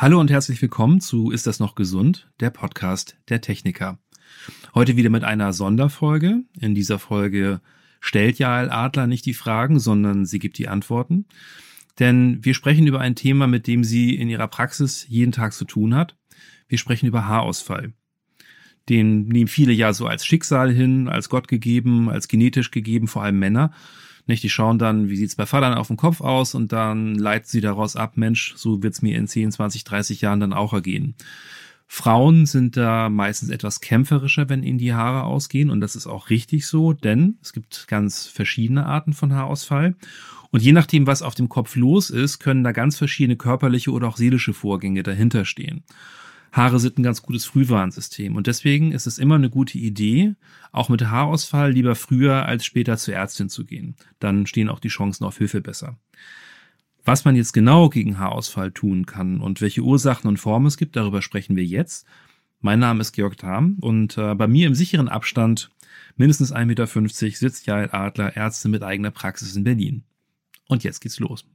Hallo und herzlich willkommen zu Ist das noch gesund? Der Podcast der Techniker. Heute wieder mit einer Sonderfolge. In dieser Folge stellt Jael Adler nicht die Fragen, sondern sie gibt die Antworten. Denn wir sprechen über ein Thema, mit dem sie in ihrer Praxis jeden Tag zu tun hat. Wir sprechen über Haarausfall. Den nehmen viele ja so als Schicksal hin, als Gott gegeben, als genetisch gegeben, vor allem Männer. Nicht, die schauen dann, wie sieht's bei Vatern auf dem Kopf aus und dann leiten sie daraus ab, Mensch, so wird's mir in 10, 20, 30 Jahren dann auch ergehen. Frauen sind da meistens etwas kämpferischer, wenn ihnen die Haare ausgehen und das ist auch richtig so, denn es gibt ganz verschiedene Arten von Haarausfall und je nachdem, was auf dem Kopf los ist, können da ganz verschiedene körperliche oder auch seelische Vorgänge dahinter stehen. Haare sind ein ganz gutes Frühwarnsystem und deswegen ist es immer eine gute Idee, auch mit Haarausfall lieber früher als später zur Ärztin zu gehen. Dann stehen auch die Chancen auf Hilfe besser. Was man jetzt genau gegen Haarausfall tun kann und welche Ursachen und Formen es gibt, darüber sprechen wir jetzt. Mein Name ist Georg Tham und äh, bei mir im sicheren Abstand, mindestens 1,50 Meter, sitzt Jael Adler, Ärztin mit eigener Praxis in Berlin. Und jetzt geht's los.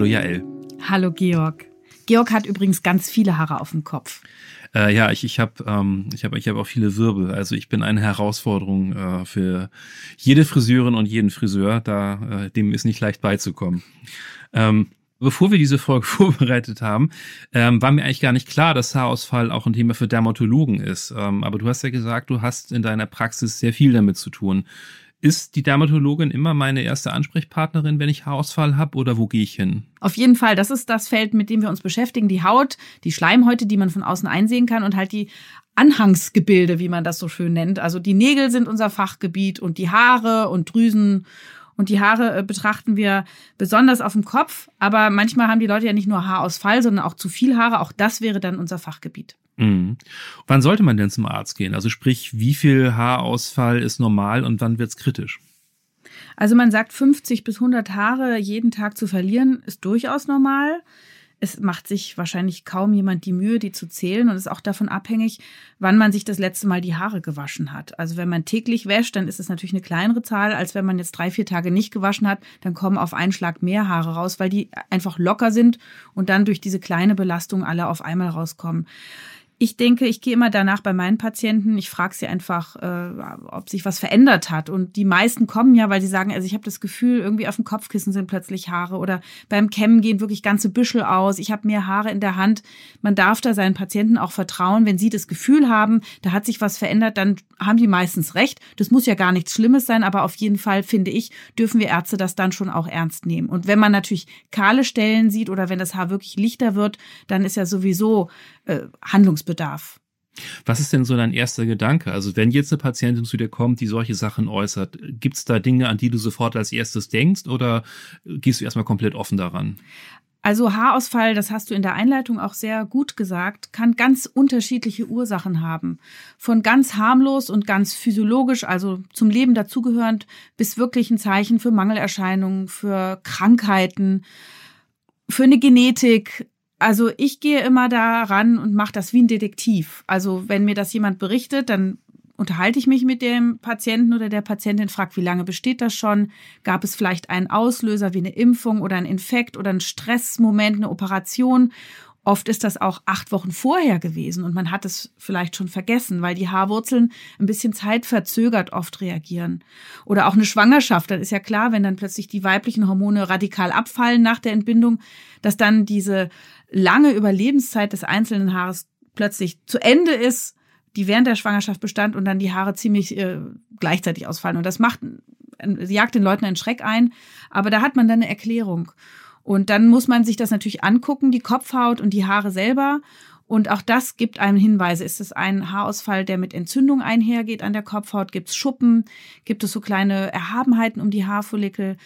Hallo Jael. Hallo Georg. Georg hat übrigens ganz viele Haare auf dem Kopf. Äh, ja, ich, ich habe ähm, ich hab, ich hab auch viele Wirbel. Also ich bin eine Herausforderung äh, für jede Friseurin und jeden Friseur. Da äh, dem ist nicht leicht beizukommen. Ähm, bevor wir diese Folge vorbereitet haben, ähm, war mir eigentlich gar nicht klar, dass Haarausfall auch ein Thema für Dermatologen ist. Ähm, aber du hast ja gesagt, du hast in deiner Praxis sehr viel damit zu tun. Ist die Dermatologin immer meine erste Ansprechpartnerin, wenn ich Haarausfall habe oder wo gehe ich hin? Auf jeden Fall, das ist das Feld, mit dem wir uns beschäftigen. Die Haut, die Schleimhäute, die man von außen einsehen kann und halt die Anhangsgebilde, wie man das so schön nennt. Also die Nägel sind unser Fachgebiet und die Haare und Drüsen und die Haare äh, betrachten wir besonders auf dem Kopf. Aber manchmal haben die Leute ja nicht nur Haarausfall, sondern auch zu viel Haare. Auch das wäre dann unser Fachgebiet. Mhm. Wann sollte man denn zum Arzt gehen? Also sprich, wie viel Haarausfall ist normal und wann wird's kritisch? Also man sagt, 50 bis 100 Haare jeden Tag zu verlieren, ist durchaus normal es macht sich wahrscheinlich kaum jemand die Mühe, die zu zählen und ist auch davon abhängig, wann man sich das letzte Mal die Haare gewaschen hat. Also wenn man täglich wäscht, dann ist es natürlich eine kleinere Zahl, als wenn man jetzt drei, vier Tage nicht gewaschen hat, dann kommen auf einen Schlag mehr Haare raus, weil die einfach locker sind und dann durch diese kleine Belastung alle auf einmal rauskommen. Ich denke, ich gehe immer danach bei meinen Patienten. Ich frage sie einfach, äh, ob sich was verändert hat. Und die meisten kommen ja, weil sie sagen, also ich habe das Gefühl, irgendwie auf dem Kopfkissen sind plötzlich Haare oder beim Kämmen gehen wirklich ganze Büschel aus. Ich habe mehr Haare in der Hand. Man darf da seinen Patienten auch vertrauen, wenn sie das Gefühl haben, da hat sich was verändert, dann haben die meistens recht. Das muss ja gar nichts Schlimmes sein, aber auf jeden Fall finde ich, dürfen wir Ärzte das dann schon auch ernst nehmen. Und wenn man natürlich kahle Stellen sieht oder wenn das Haar wirklich lichter wird, dann ist ja sowieso äh, Handlungsbedarf. Was ist denn so dein erster Gedanke? Also wenn jetzt eine Patientin zu dir kommt, die solche Sachen äußert, gibt es da Dinge, an die du sofort als erstes denkst oder gehst du erstmal komplett offen daran? Also Haarausfall, das hast du in der Einleitung auch sehr gut gesagt, kann ganz unterschiedliche Ursachen haben. Von ganz harmlos und ganz physiologisch, also zum Leben dazugehörend, bis wirklich ein Zeichen für Mangelerscheinungen, für Krankheiten, für eine Genetik, also ich gehe immer da ran und mache das wie ein Detektiv. Also wenn mir das jemand berichtet, dann unterhalte ich mich mit dem Patienten oder der Patientin, frage, wie lange besteht das schon? Gab es vielleicht einen Auslöser wie eine Impfung oder ein Infekt oder ein Stressmoment, eine Operation? Oft ist das auch acht Wochen vorher gewesen und man hat es vielleicht schon vergessen, weil die Haarwurzeln ein bisschen zeitverzögert oft reagieren. Oder auch eine Schwangerschaft, das ist ja klar, wenn dann plötzlich die weiblichen Hormone radikal abfallen nach der Entbindung, dass dann diese lange Überlebenszeit des einzelnen Haares plötzlich zu Ende ist, die während der Schwangerschaft bestand und dann die Haare ziemlich äh, gleichzeitig ausfallen. Und das macht, jagt den Leuten einen Schreck ein, aber da hat man dann eine Erklärung. Und dann muss man sich das natürlich angucken, die Kopfhaut und die Haare selber. Und auch das gibt einem Hinweise. Ist es ein Haarausfall, der mit Entzündung einhergeht an der Kopfhaut? Gibt es Schuppen? Gibt es so kleine Erhabenheiten um die Haarfollikel?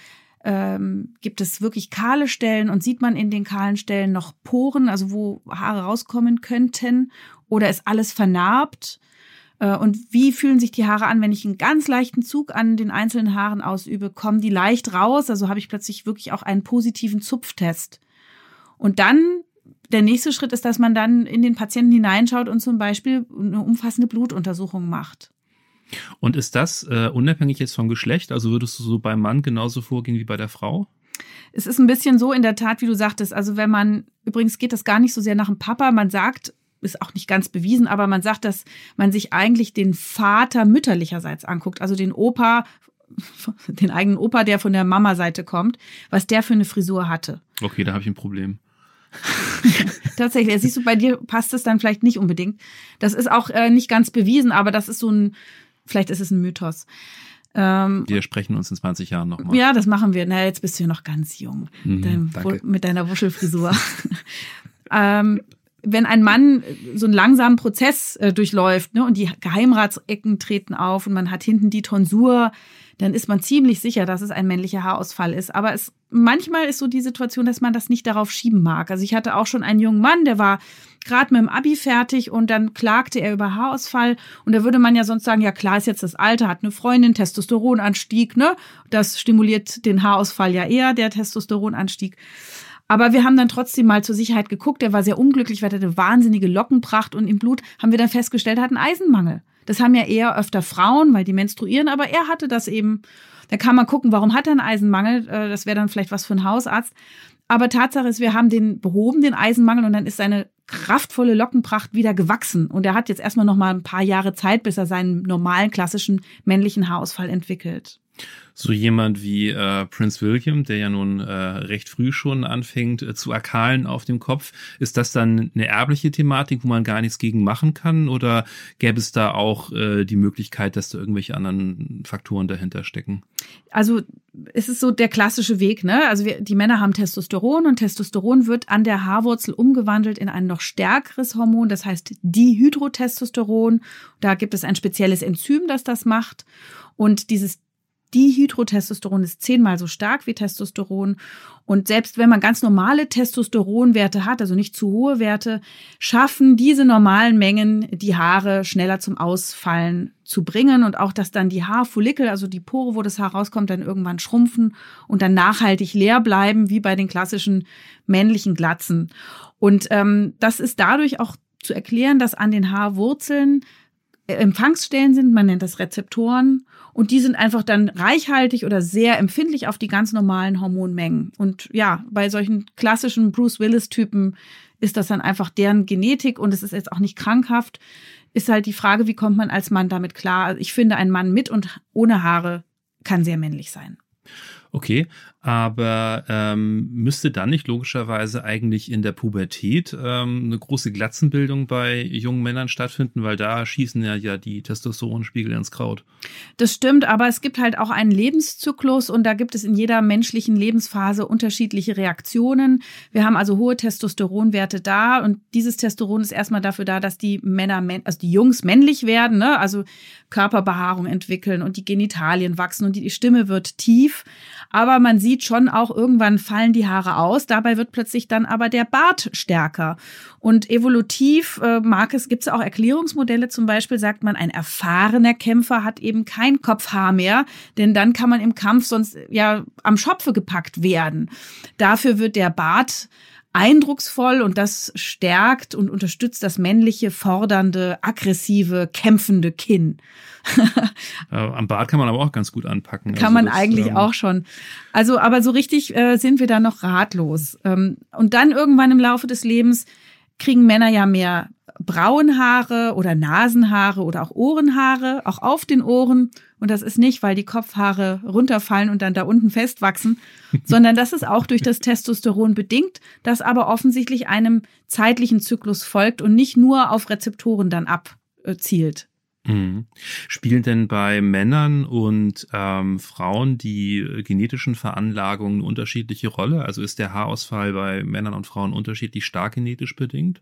Ähm, gibt es wirklich kahle Stellen und sieht man in den kahlen Stellen noch Poren, also wo Haare rauskommen könnten? Oder ist alles vernarbt? Äh, und wie fühlen sich die Haare an, wenn ich einen ganz leichten Zug an den einzelnen Haaren ausübe? Kommen die leicht raus? Also habe ich plötzlich wirklich auch einen positiven Zupftest. Und dann der nächste Schritt ist, dass man dann in den Patienten hineinschaut und zum Beispiel eine umfassende Blutuntersuchung macht. Und ist das äh, unabhängig jetzt vom Geschlecht? Also würdest du so beim Mann genauso vorgehen wie bei der Frau? Es ist ein bisschen so in der Tat, wie du sagtest. Also wenn man, übrigens geht das gar nicht so sehr nach dem Papa, man sagt, ist auch nicht ganz bewiesen, aber man sagt, dass man sich eigentlich den Vater mütterlicherseits anguckt, also den Opa, den eigenen Opa, der von der Mama-Seite kommt, was der für eine Frisur hatte. Okay, da habe ich ein Problem. Tatsächlich, siehst du, bei dir passt es dann vielleicht nicht unbedingt. Das ist auch äh, nicht ganz bewiesen, aber das ist so ein, vielleicht ist es ein Mythos. Ähm, wir sprechen uns in 20 Jahren nochmal. Ja, das machen wir. Na, jetzt bist du ja noch ganz jung mhm, Dein, mit deiner Wuschelfrisur. ähm, wenn ein Mann so einen langsamen Prozess äh, durchläuft ne, und die Geheimratsecken treten auf und man hat hinten die Tonsur, dann ist man ziemlich sicher, dass es ein männlicher Haarausfall ist. Aber es manchmal ist so die Situation, dass man das nicht darauf schieben mag. Also ich hatte auch schon einen jungen Mann, der war gerade mit dem Abi fertig und dann klagte er über Haarausfall und da würde man ja sonst sagen, ja klar ist jetzt das Alter, hat eine Freundin, Testosteronanstieg, ne? Das stimuliert den Haarausfall ja eher, der Testosteronanstieg. Aber wir haben dann trotzdem mal zur Sicherheit geguckt. Er war sehr unglücklich, weil er hatte wahnsinnige Lockenpracht und im Blut haben wir dann festgestellt, er hat einen Eisenmangel. Das haben ja eher öfter Frauen, weil die menstruieren, aber er hatte das eben. Da kann man gucken, warum hat er einen Eisenmangel? Äh, das wäre dann vielleicht was für einen Hausarzt. Aber Tatsache ist, wir haben den behoben, den Eisenmangel, und dann ist seine kraftvolle Lockenpracht wieder gewachsen. Und er hat jetzt erstmal noch mal ein paar Jahre Zeit, bis er seinen normalen, klassischen männlichen Haarausfall entwickelt so jemand wie äh, Prince William, der ja nun äh, recht früh schon anfängt äh, zu erkahlen auf dem Kopf, ist das dann eine erbliche Thematik, wo man gar nichts gegen machen kann? Oder gäbe es da auch äh, die Möglichkeit, dass da irgendwelche anderen Faktoren dahinter stecken? Also es ist so der klassische Weg, ne? Also wir, die Männer haben Testosteron und Testosteron wird an der Haarwurzel umgewandelt in ein noch stärkeres Hormon, das heißt Dihydrotestosteron. Da gibt es ein spezielles Enzym, das das macht. Und dieses Dihydrotestosteron ist zehnmal so stark wie Testosteron. Und selbst wenn man ganz normale Testosteronwerte hat, also nicht zu hohe Werte, schaffen diese normalen Mengen die Haare schneller zum Ausfallen zu bringen und auch, dass dann die Haarfollikel, also die Pore, wo das Haar rauskommt, dann irgendwann schrumpfen und dann nachhaltig leer bleiben, wie bei den klassischen männlichen Glatzen. Und ähm, das ist dadurch auch zu erklären, dass an den Haarwurzeln Empfangsstellen sind, man nennt das Rezeptoren, und die sind einfach dann reichhaltig oder sehr empfindlich auf die ganz normalen Hormonmengen. Und ja, bei solchen klassischen Bruce Willis-Typen ist das dann einfach deren Genetik und es ist jetzt auch nicht krankhaft. Ist halt die Frage, wie kommt man als Mann damit klar? Ich finde, ein Mann mit und ohne Haare kann sehr männlich sein. Okay, aber ähm, müsste dann nicht logischerweise eigentlich in der Pubertät ähm, eine große Glatzenbildung bei jungen Männern stattfinden, weil da schießen ja, ja die Testosteronspiegel ins Kraut. Das stimmt, aber es gibt halt auch einen Lebenszyklus und da gibt es in jeder menschlichen Lebensphase unterschiedliche Reaktionen. Wir haben also hohe Testosteronwerte da und dieses Testosteron ist erstmal dafür da, dass die Männer, also die Jungs männlich werden, ne? also Körperbehaarung entwickeln und die Genitalien wachsen und die Stimme wird tief. Aber man sieht schon auch, irgendwann fallen die Haare aus. Dabei wird plötzlich dann aber der Bart stärker. Und evolutiv äh, mag es, gibt es auch Erklärungsmodelle. Zum Beispiel sagt man, ein erfahrener Kämpfer hat eben kein Kopfhaar mehr, denn dann kann man im Kampf sonst ja am Schopfe gepackt werden. Dafür wird der Bart eindrucksvoll und das stärkt und unterstützt das männliche, fordernde, aggressive, kämpfende Kinn. am Bart kann man aber auch ganz gut anpacken. Kann also man das, eigentlich ähm, auch schon. Also, aber so richtig äh, sind wir da noch ratlos. Ähm, und dann irgendwann im Laufe des Lebens kriegen Männer ja mehr Brauenhaare oder Nasenhaare oder auch Ohrenhaare, auch auf den Ohren. Und das ist nicht, weil die Kopfhaare runterfallen und dann da unten festwachsen, sondern das ist auch durch das Testosteron bedingt, das aber offensichtlich einem zeitlichen Zyklus folgt und nicht nur auf Rezeptoren dann abzielt. Mhm. Spielen denn bei Männern und ähm, Frauen die genetischen Veranlagungen eine unterschiedliche Rolle? Also ist der Haarausfall bei Männern und Frauen unterschiedlich stark genetisch bedingt?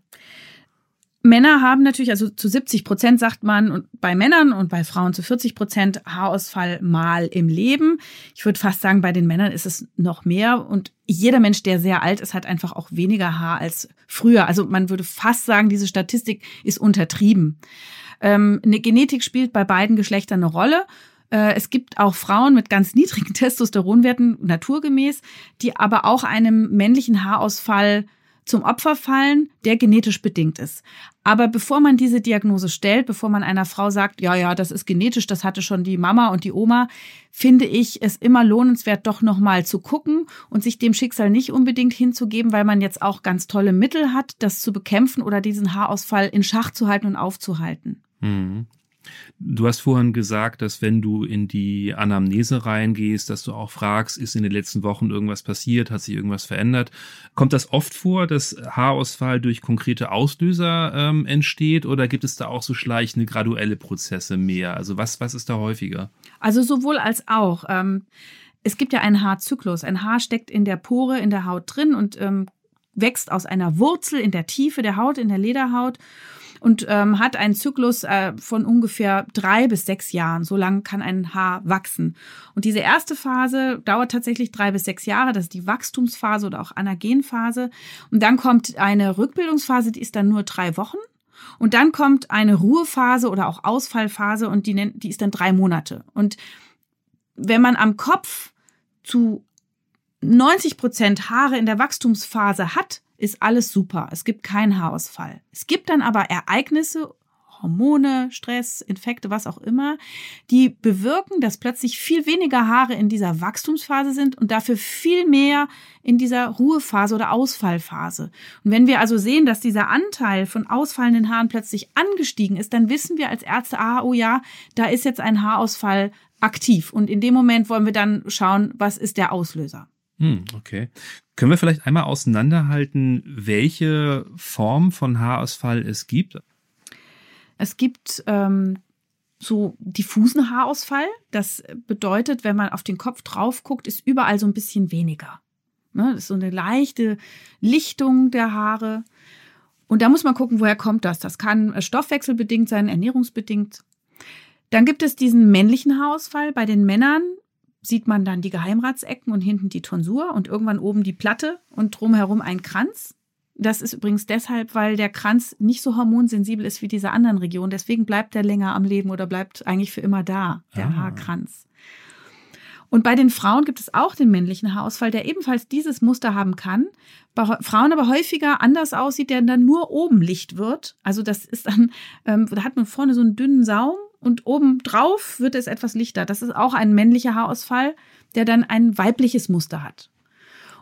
Männer haben natürlich, also zu 70 Prozent sagt man, und bei Männern und bei Frauen zu 40 Prozent Haarausfall mal im Leben. Ich würde fast sagen, bei den Männern ist es noch mehr. Und jeder Mensch, der sehr alt ist, hat einfach auch weniger Haar als früher. Also man würde fast sagen, diese Statistik ist untertrieben. Ähm, eine Genetik spielt bei beiden Geschlechtern eine Rolle. Äh, es gibt auch Frauen mit ganz niedrigen Testosteronwerten, naturgemäß, die aber auch einem männlichen Haarausfall zum Opfer fallen, der genetisch bedingt ist. Aber bevor man diese Diagnose stellt, bevor man einer Frau sagt, ja, ja, das ist genetisch, das hatte schon die Mama und die Oma, finde ich es immer lohnenswert, doch nochmal zu gucken und sich dem Schicksal nicht unbedingt hinzugeben, weil man jetzt auch ganz tolle Mittel hat, das zu bekämpfen oder diesen Haarausfall in Schach zu halten und aufzuhalten. Mhm. Du hast vorhin gesagt, dass wenn du in die Anamnese reingehst, dass du auch fragst, ist in den letzten Wochen irgendwas passiert, hat sich irgendwas verändert? Kommt das oft vor, dass Haarausfall durch konkrete Auslöser ähm, entsteht oder gibt es da auch so schleichende, graduelle Prozesse mehr? Also was, was ist da häufiger? Also sowohl als auch. Ähm, es gibt ja einen Haarzyklus. Ein Haar steckt in der Pore, in der Haut drin und ähm, wächst aus einer Wurzel in der Tiefe der Haut, in der Lederhaut und ähm, hat einen Zyklus äh, von ungefähr drei bis sechs Jahren. So lang kann ein Haar wachsen. Und diese erste Phase dauert tatsächlich drei bis sechs Jahre. Das ist die Wachstumsphase oder auch Anagenphase. Und dann kommt eine Rückbildungsphase, die ist dann nur drei Wochen. Und dann kommt eine Ruhephase oder auch Ausfallphase und die, nennt, die ist dann drei Monate. Und wenn man am Kopf zu 90 Prozent Haare in der Wachstumsphase hat, ist alles super. Es gibt keinen Haarausfall. Es gibt dann aber Ereignisse, Hormone, Stress, Infekte, was auch immer, die bewirken, dass plötzlich viel weniger Haare in dieser Wachstumsphase sind und dafür viel mehr in dieser Ruhephase oder Ausfallphase. Und wenn wir also sehen, dass dieser Anteil von ausfallenden Haaren plötzlich angestiegen ist, dann wissen wir als Ärzte, ah, oh ja, da ist jetzt ein Haarausfall aktiv. Und in dem Moment wollen wir dann schauen, was ist der Auslöser. Hm, okay. Können wir vielleicht einmal auseinanderhalten, welche Form von Haarausfall es gibt? Es gibt ähm, so diffusen Haarausfall. Das bedeutet, wenn man auf den Kopf drauf guckt, ist überall so ein bisschen weniger. Ne? Das ist so eine leichte Lichtung der Haare. Und da muss man gucken, woher kommt das. Das kann stoffwechselbedingt sein, ernährungsbedingt. Dann gibt es diesen männlichen Haarausfall. Bei den Männern sieht man dann die Geheimratsecken und hinten die Tonsur und irgendwann oben die Platte und drumherum ein Kranz. Das ist übrigens deshalb, weil der Kranz nicht so hormonsensibel ist wie diese anderen Regionen. Deswegen bleibt er länger am Leben oder bleibt eigentlich für immer da, der ah. Haarkranz. Und bei den Frauen gibt es auch den männlichen Haarausfall, der ebenfalls dieses Muster haben kann. Bei Frauen aber häufiger anders aussieht, der dann nur oben Licht wird. Also das ist dann, ähm, da hat man vorne so einen dünnen Saum und obendrauf wird es etwas lichter. Das ist auch ein männlicher Haarausfall, der dann ein weibliches Muster hat.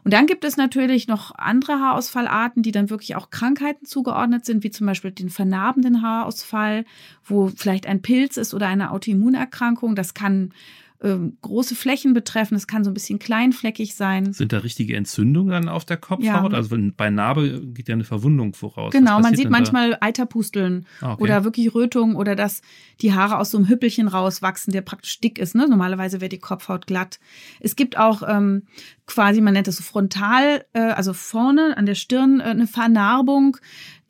Und dann gibt es natürlich noch andere Haarausfallarten, die dann wirklich auch Krankheiten zugeordnet sind, wie zum Beispiel den vernarbenden Haarausfall, wo vielleicht ein Pilz ist oder eine Autoimmunerkrankung. Das kann ähm, große Flächen betreffen. Es kann so ein bisschen kleinfleckig sein. Sind da richtige Entzündungen dann auf der Kopfhaut? Ja. Also bei Narbe geht ja eine Verwundung voraus. Genau, man sieht manchmal da? Eiterpusteln ah, okay. oder wirklich Rötungen oder dass die Haare aus so einem Hüppelchen rauswachsen, der praktisch dick ist. Ne? Normalerweise wäre die Kopfhaut glatt. Es gibt auch ähm, quasi, man nennt das so frontal, äh, also vorne an der Stirn äh, eine Vernarbung,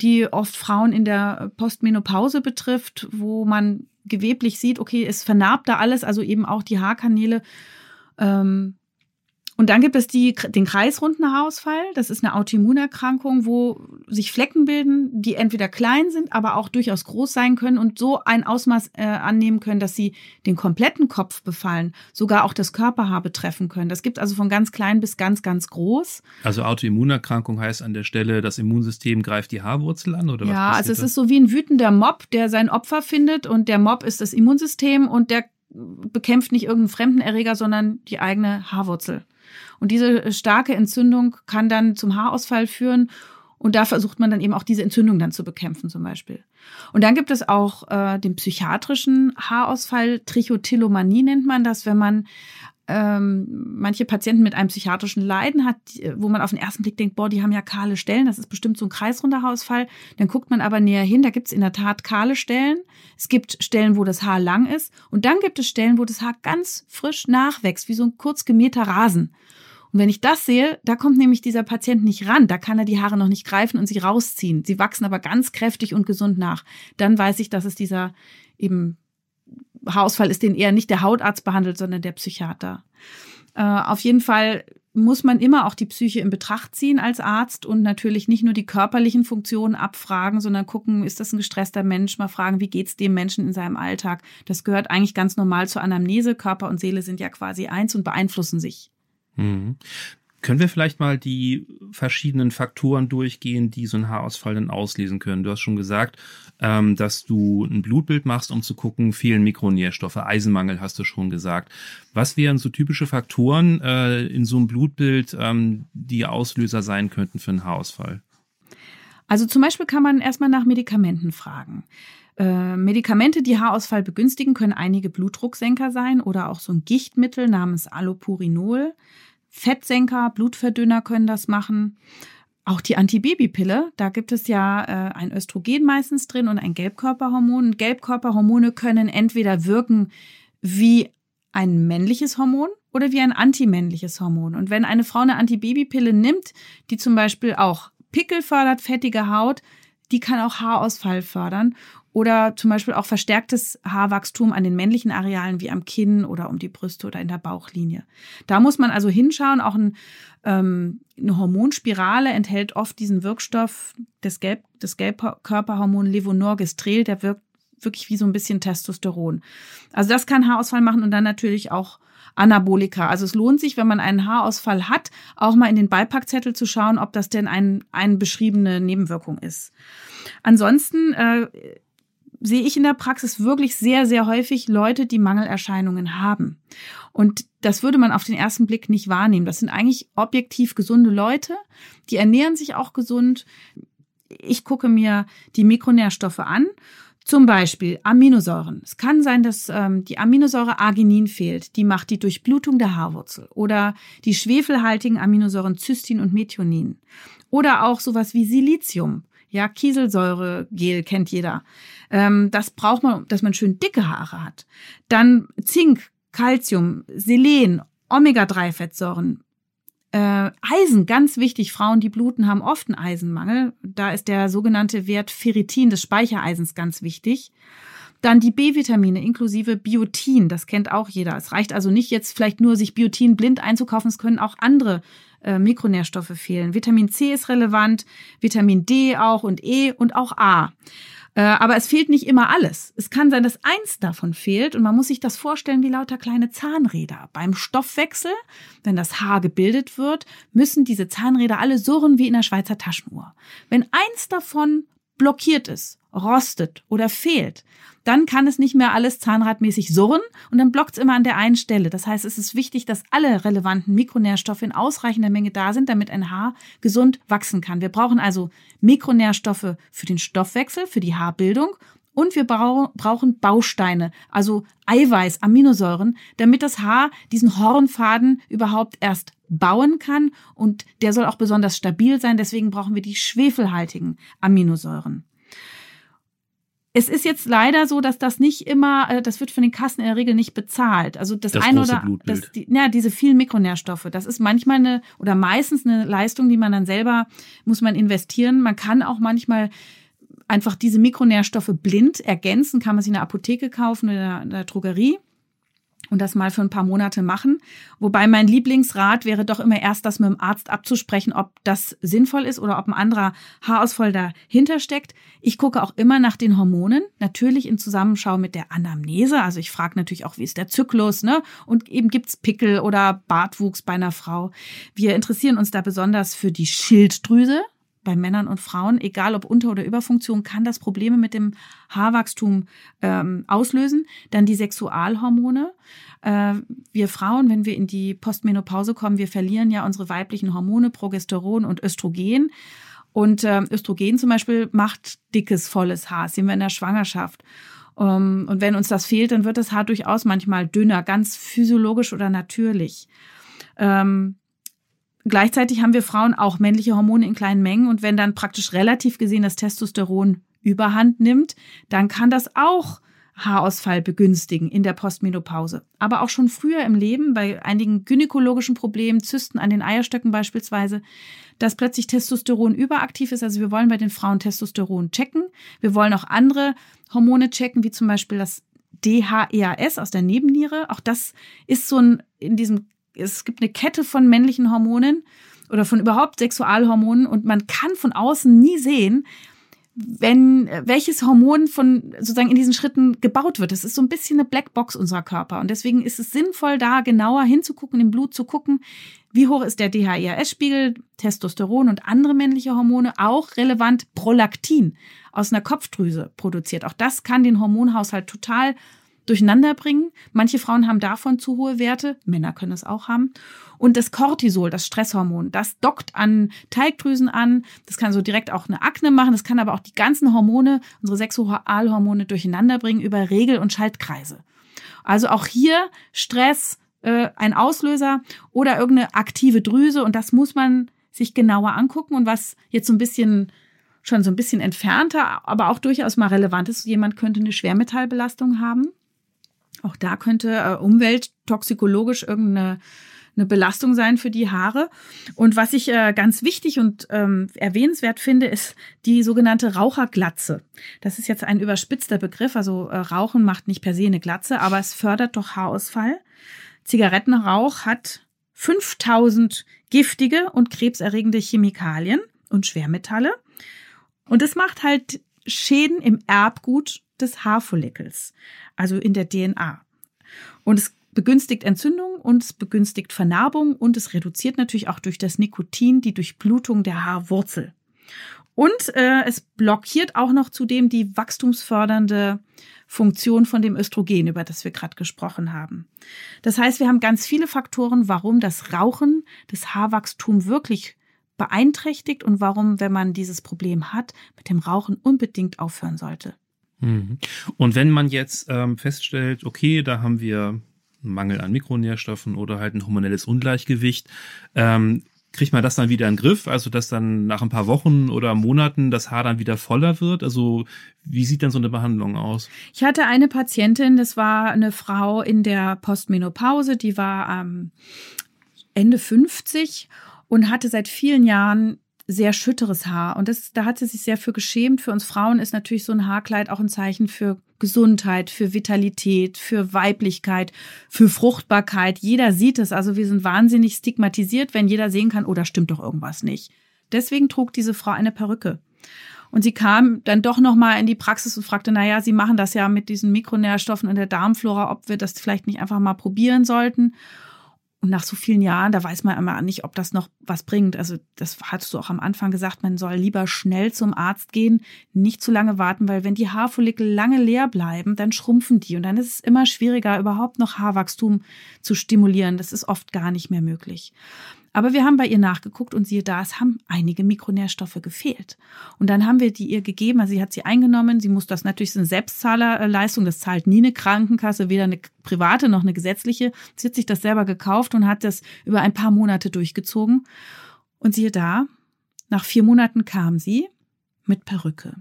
die oft Frauen in der Postmenopause betrifft, wo man geweblich sieht, okay, es vernarbt da alles, also eben auch die Haarkanäle. Ähm, und dann gibt es die, den kreisrunden Haarausfall. Das ist eine Autoimmunerkrankung, wo sich Flecken bilden, die entweder klein sind, aber auch durchaus groß sein können und so ein Ausmaß äh, annehmen können, dass sie den kompletten Kopf befallen, sogar auch das Körperhaar betreffen können. Das gibt also von ganz klein bis ganz, ganz groß. Also Autoimmunerkrankung heißt an der Stelle, das Immunsystem greift die Haarwurzel an oder was? Ja, also es da? ist so wie ein wütender Mob, der sein Opfer findet und der Mob ist das Immunsystem und der bekämpft nicht irgendeinen fremden Erreger, sondern die eigene Haarwurzel. Und diese starke Entzündung kann dann zum Haarausfall führen. Und da versucht man dann eben auch diese Entzündung dann zu bekämpfen zum Beispiel. Und dann gibt es auch äh, den psychiatrischen Haarausfall, Trichotillomanie nennt man das, wenn man ähm, manche Patienten mit einem psychiatrischen Leiden hat, wo man auf den ersten Blick denkt, boah, die haben ja kahle Stellen, das ist bestimmt so ein kreisrunder Haarausfall. Dann guckt man aber näher hin, da gibt es in der Tat kahle Stellen. Es gibt Stellen, wo das Haar lang ist. Und dann gibt es Stellen, wo das Haar ganz frisch nachwächst, wie so ein kurz gemähter Rasen. Und wenn ich das sehe, da kommt nämlich dieser Patient nicht ran. Da kann er die Haare noch nicht greifen und sie rausziehen. Sie wachsen aber ganz kräftig und gesund nach. Dann weiß ich, dass es dieser eben Haarausfall ist, den eher nicht der Hautarzt behandelt, sondern der Psychiater. Äh, auf jeden Fall muss man immer auch die Psyche in Betracht ziehen als Arzt und natürlich nicht nur die körperlichen Funktionen abfragen, sondern gucken, ist das ein gestresster Mensch, mal fragen, wie geht's dem Menschen in seinem Alltag. Das gehört eigentlich ganz normal zur Anamnese. Körper und Seele sind ja quasi eins und beeinflussen sich. Mhm. Können wir vielleicht mal die verschiedenen Faktoren durchgehen, die so ein Haarausfall dann auslesen können? Du hast schon gesagt, ähm, dass du ein Blutbild machst, um zu gucken, fehlen Mikronährstoffe, Eisenmangel hast du schon gesagt. Was wären so typische Faktoren äh, in so einem Blutbild, ähm, die Auslöser sein könnten für einen Haarausfall? Also zum Beispiel kann man erstmal nach Medikamenten fragen. Äh, Medikamente, die Haarausfall begünstigen, können einige Blutdrucksenker sein oder auch so ein Gichtmittel namens Allopurinol. Fettsenker, Blutverdünner können das machen. Auch die Antibabypille, da gibt es ja äh, ein Östrogen meistens drin und ein Gelbkörperhormon. Gelbkörperhormone können entweder wirken wie ein männliches Hormon oder wie ein antimännliches Hormon. Und wenn eine Frau eine Antibabypille nimmt, die zum Beispiel auch Pickel fördert, fettige Haut, die kann auch Haarausfall fördern oder zum Beispiel auch verstärktes Haarwachstum an den männlichen Arealen wie am Kinn oder um die Brüste oder in der Bauchlinie. Da muss man also hinschauen. Auch ein, ähm, eine Hormonspirale enthält oft diesen Wirkstoff des, Gelb, des Gelbkörperhormon Levonorgestrel, der wirkt wirklich wie so ein bisschen Testosteron. Also das kann Haarausfall machen und dann natürlich auch Anabolika. Also es lohnt sich, wenn man einen Haarausfall hat, auch mal in den Beipackzettel zu schauen, ob das denn ein, eine beschriebene Nebenwirkung ist. Ansonsten äh, sehe ich in der Praxis wirklich sehr, sehr häufig Leute, die Mangelerscheinungen haben. Und das würde man auf den ersten Blick nicht wahrnehmen. Das sind eigentlich objektiv gesunde Leute, die ernähren sich auch gesund. Ich gucke mir die Mikronährstoffe an. Zum Beispiel Aminosäuren. Es kann sein, dass ähm, die Aminosäure Arginin fehlt. Die macht die Durchblutung der Haarwurzel. Oder die schwefelhaltigen Aminosäuren Cystin und Methionin. Oder auch sowas wie Silizium. Ja, Kieselsäuregel kennt jeder. Ähm, das braucht man, dass man schön dicke Haare hat. Dann Zink, Calcium, Selen, Omega-3-Fettsäuren, äh, Eisen, ganz wichtig. Frauen, die bluten, haben oft einen Eisenmangel. Da ist der sogenannte Wert Ferritin des Speichereisens ganz wichtig. Dann die B-Vitamine inklusive Biotin, das kennt auch jeder. Es reicht also nicht jetzt vielleicht nur, sich Biotin blind einzukaufen, es können auch andere äh, Mikronährstoffe fehlen. Vitamin C ist relevant, Vitamin D auch und E und auch A. Äh, aber es fehlt nicht immer alles. Es kann sein, dass eins davon fehlt und man muss sich das vorstellen wie lauter kleine Zahnräder. Beim Stoffwechsel, wenn das Haar gebildet wird, müssen diese Zahnräder alle surren wie in der Schweizer Taschenuhr. Wenn eins davon blockiert ist, rostet oder fehlt, dann kann es nicht mehr alles zahnradmäßig surren und dann blockt es immer an der einen Stelle. Das heißt, es ist wichtig, dass alle relevanten Mikronährstoffe in ausreichender Menge da sind, damit ein Haar gesund wachsen kann. Wir brauchen also Mikronährstoffe für den Stoffwechsel, für die Haarbildung und wir brauchen Bausteine, also Eiweiß, Aminosäuren, damit das Haar diesen Hornfaden überhaupt erst bauen kann und der soll auch besonders stabil sein. Deswegen brauchen wir die schwefelhaltigen Aminosäuren. Es ist jetzt leider so, dass das nicht immer, äh, das wird von den Kassen in der Regel nicht bezahlt. Also das, das eine oder das, die, ja, diese vielen Mikronährstoffe, das ist manchmal eine oder meistens eine Leistung, die man dann selber muss man investieren. Man kann auch manchmal einfach diese Mikronährstoffe blind ergänzen, kann man sie in der Apotheke kaufen oder in der Drogerie und das mal für ein paar Monate machen. Wobei mein Lieblingsrat wäre doch immer erst, das mit dem Arzt abzusprechen, ob das sinnvoll ist oder ob ein anderer Haarausfall dahinter steckt. Ich gucke auch immer nach den Hormonen, natürlich in Zusammenschau mit der Anamnese. Also ich frage natürlich auch, wie ist der Zyklus, ne? Und eben gibt's Pickel oder Bartwuchs bei einer Frau. Wir interessieren uns da besonders für die Schilddrüse bei Männern und Frauen, egal ob Unter- oder Überfunktion, kann das Probleme mit dem Haarwachstum ähm, auslösen. Dann die Sexualhormone. Äh, wir Frauen, wenn wir in die Postmenopause kommen, wir verlieren ja unsere weiblichen Hormone, Progesteron und Östrogen. Und äh, Östrogen zum Beispiel macht dickes, volles Haar. Das sehen wir in der Schwangerschaft. Ähm, und wenn uns das fehlt, dann wird das Haar durchaus manchmal dünner, ganz physiologisch oder natürlich. Ähm, Gleichzeitig haben wir Frauen auch männliche Hormone in kleinen Mengen und wenn dann praktisch relativ gesehen das Testosteron überhand nimmt, dann kann das auch Haarausfall begünstigen in der Postmenopause. Aber auch schon früher im Leben, bei einigen gynäkologischen Problemen, Zysten an den Eierstöcken beispielsweise, dass plötzlich Testosteron überaktiv ist. Also wir wollen bei den Frauen Testosteron checken. Wir wollen auch andere Hormone checken, wie zum Beispiel das DHEAS aus der Nebenniere. Auch das ist so ein in diesem es gibt eine Kette von männlichen Hormonen oder von überhaupt Sexualhormonen und man kann von außen nie sehen, wenn welches Hormon von sozusagen in diesen Schritten gebaut wird. Das ist so ein bisschen eine Blackbox unserer Körper. Und deswegen ist es sinnvoll, da genauer hinzugucken, im Blut zu gucken, wie hoch ist der DHEAS-Spiegel, Testosteron und andere männliche Hormone, auch relevant Prolaktin aus einer Kopfdrüse produziert. Auch das kann den Hormonhaushalt total durcheinander bringen. Manche Frauen haben davon zu hohe Werte, Männer können es auch haben. Und das Cortisol, das Stresshormon, das dockt an Teigdrüsen an. Das kann so direkt auch eine Akne machen. Das kann aber auch die ganzen Hormone, unsere Sexualhormone durcheinander bringen über Regel- und Schaltkreise. Also auch hier Stress, äh, ein Auslöser oder irgendeine aktive Drüse. Und das muss man sich genauer angucken. Und was jetzt so ein bisschen schon so ein bisschen entfernter, aber auch durchaus mal relevant ist, jemand könnte eine Schwermetallbelastung haben. Auch da könnte äh, umwelttoxikologisch irgendeine eine Belastung sein für die Haare. Und was ich äh, ganz wichtig und ähm, erwähnenswert finde, ist die sogenannte Raucherglatze. Das ist jetzt ein überspitzter Begriff. Also äh, Rauchen macht nicht per se eine Glatze, aber es fördert doch Haarausfall. Zigarettenrauch hat 5000 giftige und krebserregende Chemikalien und Schwermetalle. Und es macht halt Schäden im Erbgut des Haarfollikels also in der DNA. Und es begünstigt Entzündung und es begünstigt Vernarbung und es reduziert natürlich auch durch das Nikotin die Durchblutung der Haarwurzel. Und äh, es blockiert auch noch zudem die wachstumsfördernde Funktion von dem Östrogen, über das wir gerade gesprochen haben. Das heißt, wir haben ganz viele Faktoren, warum das Rauchen das Haarwachstum wirklich beeinträchtigt und warum, wenn man dieses Problem hat, mit dem Rauchen unbedingt aufhören sollte. Mhm. Und wenn man jetzt ähm, feststellt, okay, da haben wir einen Mangel an Mikronährstoffen oder halt ein hormonelles Ungleichgewicht, ähm, kriegt man das dann wieder in den Griff? Also, dass dann nach ein paar Wochen oder Monaten das Haar dann wieder voller wird? Also, wie sieht dann so eine Behandlung aus? Ich hatte eine Patientin, das war eine Frau in der Postmenopause, die war ähm, Ende 50 und hatte seit vielen Jahren sehr schütteres Haar. Und das, da hat sie sich sehr für geschämt. Für uns Frauen ist natürlich so ein Haarkleid auch ein Zeichen für Gesundheit, für Vitalität, für Weiblichkeit, für Fruchtbarkeit. Jeder sieht es. Also wir sind wahnsinnig stigmatisiert, wenn jeder sehen kann, oh, da stimmt doch irgendwas nicht. Deswegen trug diese Frau eine Perücke. Und sie kam dann doch noch mal in die Praxis und fragte, na ja, Sie machen das ja mit diesen Mikronährstoffen in der Darmflora, ob wir das vielleicht nicht einfach mal probieren sollten. Und nach so vielen Jahren, da weiß man immer nicht, ob das noch was bringt. Also das hattest du auch am Anfang gesagt, man soll lieber schnell zum Arzt gehen, nicht zu lange warten, weil wenn die Haarfollikel lange leer bleiben, dann schrumpfen die und dann ist es immer schwieriger, überhaupt noch Haarwachstum zu stimulieren. Das ist oft gar nicht mehr möglich. Aber wir haben bei ihr nachgeguckt und siehe da, es haben einige Mikronährstoffe gefehlt. Und dann haben wir die ihr gegeben, also sie hat sie eingenommen. Sie muss das natürlich, ist eine Selbstzahlerleistung, das zahlt nie eine Krankenkasse, weder eine private noch eine gesetzliche. Sie hat sich das selber gekauft und hat das über ein paar Monate durchgezogen. Und siehe da, nach vier Monaten kam sie mit Perücke.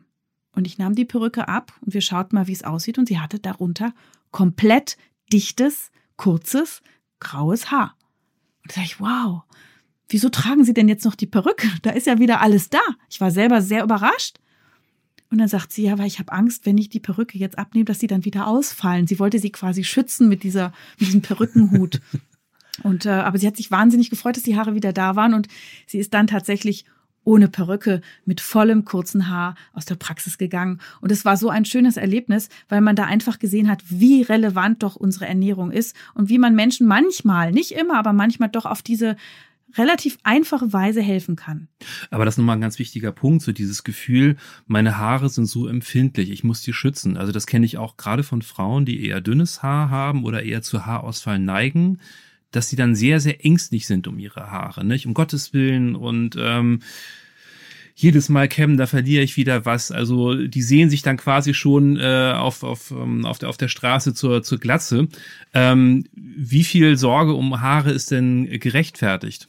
Und ich nahm die Perücke ab und wir schauten mal, wie es aussieht. Und sie hatte darunter komplett dichtes, kurzes, graues Haar. Und da sag ich, wow, wieso tragen Sie denn jetzt noch die Perücke? Da ist ja wieder alles da. Ich war selber sehr überrascht. Und dann sagt sie, ja, weil ich habe Angst, wenn ich die Perücke jetzt abnehme, dass sie dann wieder ausfallen. Sie wollte sie quasi schützen mit dieser, mit diesem Perückenhut. und äh, aber sie hat sich wahnsinnig gefreut, dass die Haare wieder da waren und sie ist dann tatsächlich ohne Perücke, mit vollem kurzen Haar aus der Praxis gegangen. Und es war so ein schönes Erlebnis, weil man da einfach gesehen hat, wie relevant doch unsere Ernährung ist und wie man Menschen manchmal, nicht immer, aber manchmal doch auf diese relativ einfache Weise helfen kann. Aber das ist nochmal ein ganz wichtiger Punkt, so dieses Gefühl, meine Haare sind so empfindlich, ich muss die schützen. Also das kenne ich auch gerade von Frauen, die eher dünnes Haar haben oder eher zu Haarausfall neigen dass sie dann sehr, sehr ängstlich sind um ihre Haare, nicht? Um Gottes Willen und ähm, jedes Mal kämmen, da verliere ich wieder was. Also die sehen sich dann quasi schon äh, auf, auf, ähm, auf, der, auf der Straße zur, zur Glatze. Ähm, wie viel Sorge um Haare ist denn gerechtfertigt?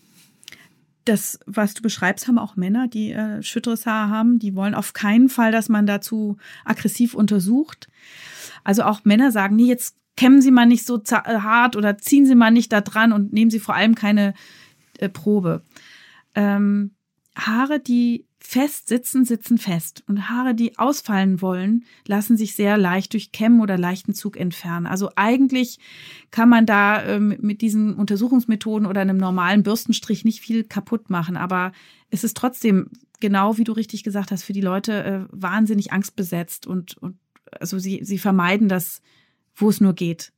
Das, was du beschreibst, haben auch Männer, die äh, schütteres Haar haben. Die wollen auf keinen Fall, dass man dazu aggressiv untersucht. Also auch Männer sagen, nee, jetzt kämmen Sie mal nicht so äh, hart oder ziehen Sie mal nicht da dran und nehmen Sie vor allem keine äh, Probe. Ähm, Haare, die fest sitzen, sitzen fest. Und Haare, die ausfallen wollen, lassen sich sehr leicht durch Kämmen oder leichten Zug entfernen. Also eigentlich kann man da ähm, mit diesen Untersuchungsmethoden oder einem normalen Bürstenstrich nicht viel kaputt machen. Aber es ist trotzdem genau wie du richtig gesagt hast, für die Leute äh, wahnsinnig angstbesetzt und, und also sie, sie vermeiden das, wo es nur geht.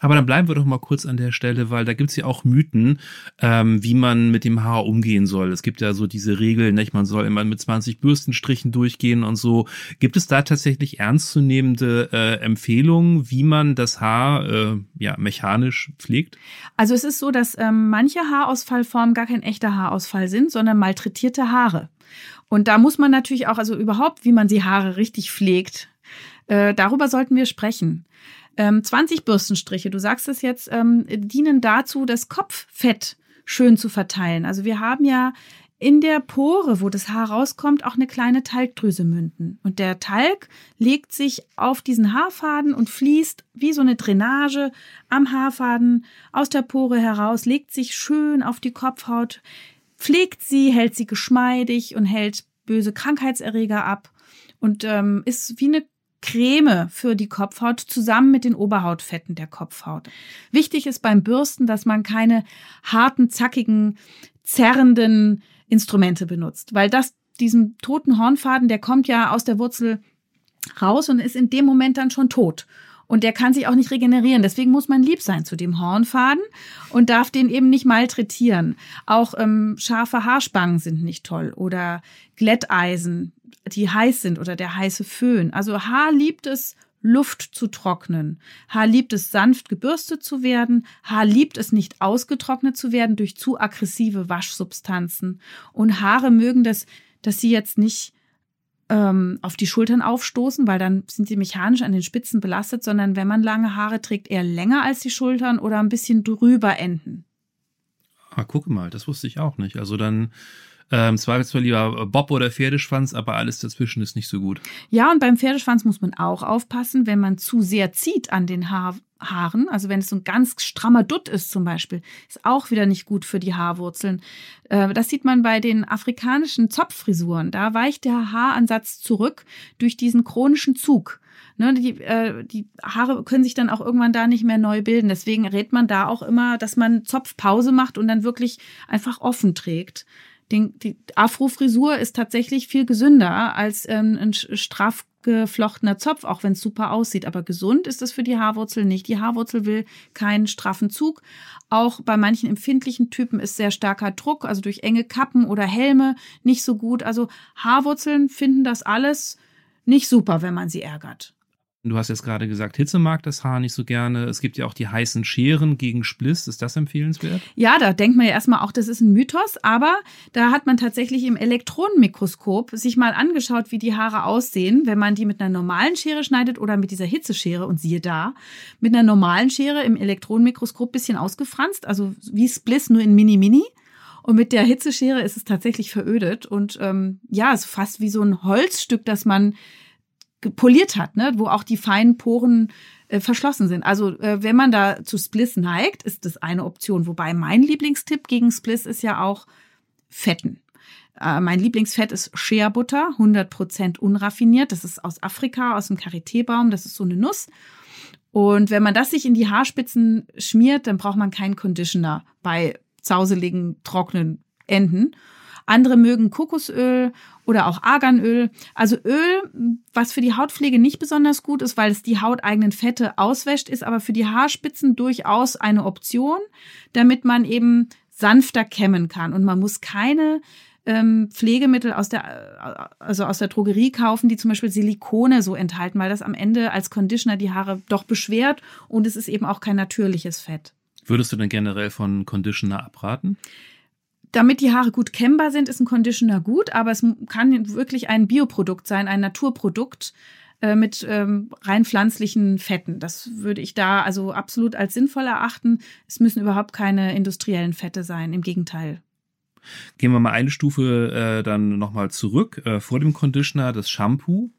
Aber dann bleiben wir doch mal kurz an der Stelle, weil da gibt's ja auch Mythen, ähm, wie man mit dem Haar umgehen soll. Es gibt ja so diese Regeln, nicht? man soll immer mit 20 Bürstenstrichen durchgehen und so. Gibt es da tatsächlich ernstzunehmende äh, Empfehlungen, wie man das Haar äh, ja mechanisch pflegt? Also es ist so, dass ähm, manche Haarausfallformen gar kein echter Haarausfall sind, sondern malträtierte Haare. Und da muss man natürlich auch, also überhaupt, wie man die Haare richtig pflegt, äh, darüber sollten wir sprechen. Ähm, 20 Bürstenstriche, du sagst es jetzt, ähm, dienen dazu, das Kopffett schön zu verteilen. Also wir haben ja in der Pore, wo das Haar rauskommt, auch eine kleine Talgdrüse münden. Und der Talg legt sich auf diesen Haarfaden und fließt wie so eine Drainage am Haarfaden aus der Pore heraus, legt sich schön auf die Kopfhaut, pflegt sie, hält sie geschmeidig und hält böse Krankheitserreger ab und ähm, ist wie eine Creme für die Kopfhaut zusammen mit den Oberhautfetten der Kopfhaut. Wichtig ist beim Bürsten, dass man keine harten, zackigen, zerrenden Instrumente benutzt, weil das diesen toten Hornfaden, der kommt ja aus der Wurzel raus und ist in dem Moment dann schon tot. Und der kann sich auch nicht regenerieren. Deswegen muss man lieb sein zu dem Hornfaden und darf den eben nicht malträtieren. Auch ähm, scharfe Haarspangen sind nicht toll oder Glätteisen die heiß sind oder der heiße Föhn. Also Haar liebt es, Luft zu trocknen. Haar liebt es, sanft gebürstet zu werden. Haar liebt es, nicht ausgetrocknet zu werden durch zu aggressive Waschsubstanzen. Und Haare mögen das, dass sie jetzt nicht ähm, auf die Schultern aufstoßen, weil dann sind sie mechanisch an den Spitzen belastet, sondern wenn man lange Haare trägt, eher länger als die Schultern oder ein bisschen drüber enden. Ah, guck mal, das wusste ich auch nicht. Also dann ähm, Zweifelsfall lieber Bob oder Pferdeschwanz, aber alles dazwischen ist nicht so gut. Ja, und beim Pferdeschwanz muss man auch aufpassen, wenn man zu sehr zieht an den Haar Haaren, also wenn es so ein ganz strammer Dutt ist zum Beispiel, ist auch wieder nicht gut für die Haarwurzeln. Äh, das sieht man bei den afrikanischen Zopffrisuren. Da weicht der Haaransatz zurück durch diesen chronischen Zug. Ne, die, äh, die Haare können sich dann auch irgendwann da nicht mehr neu bilden. Deswegen rät man da auch immer, dass man Zopfpause macht und dann wirklich einfach offen trägt den, die Afro-Frisur ist tatsächlich viel gesünder als ähm, ein straff geflochtener Zopf, auch wenn es super aussieht. Aber gesund ist es für die Haarwurzel nicht. Die Haarwurzel will keinen straffen Zug. Auch bei manchen empfindlichen Typen ist sehr starker Druck, also durch enge Kappen oder Helme nicht so gut. Also Haarwurzeln finden das alles nicht super, wenn man sie ärgert. Du hast jetzt gerade gesagt, Hitze mag das Haar nicht so gerne. Es gibt ja auch die heißen Scheren gegen Spliss. Ist das empfehlenswert? Ja, da denkt man ja erstmal auch, das ist ein Mythos, aber da hat man tatsächlich im Elektronenmikroskop sich mal angeschaut, wie die Haare aussehen, wenn man die mit einer normalen Schere schneidet oder mit dieser Hitzeschere. Und siehe da, mit einer normalen Schere im Elektronenmikroskop bisschen ausgefranst, also wie Spliss nur in Mini-Mini. Und mit der Hitzeschere ist es tatsächlich verödet und ähm, ja, es ist fast wie so ein Holzstück, das man poliert hat, ne? wo auch die feinen Poren äh, verschlossen sind. Also äh, wenn man da zu Spliss neigt, ist das eine Option. Wobei mein Lieblingstipp gegen Spliss ist ja auch Fetten. Äh, mein Lieblingsfett ist Shea Butter, 100% unraffiniert. Das ist aus Afrika, aus dem Karité-Baum. Das ist so eine Nuss. Und wenn man das sich in die Haarspitzen schmiert, dann braucht man keinen Conditioner bei zauseligen, trockenen Enden. Andere mögen Kokosöl oder auch Arganöl. Also Öl, was für die Hautpflege nicht besonders gut ist, weil es die hauteigenen Fette auswäscht, ist aber für die Haarspitzen durchaus eine Option, damit man eben sanfter kämmen kann. Und man muss keine ähm, Pflegemittel aus der, also aus der Drogerie kaufen, die zum Beispiel Silikone so enthalten, weil das am Ende als Conditioner die Haare doch beschwert und es ist eben auch kein natürliches Fett. Würdest du denn generell von Conditioner abraten? Damit die Haare gut kämmbar sind, ist ein Conditioner gut, aber es kann wirklich ein Bioprodukt sein, ein Naturprodukt äh, mit ähm, rein pflanzlichen Fetten. Das würde ich da also absolut als sinnvoll erachten. Es müssen überhaupt keine industriellen Fette sein, im Gegenteil. Gehen wir mal eine Stufe äh, dann nochmal zurück. Äh, vor dem Conditioner das Shampoo.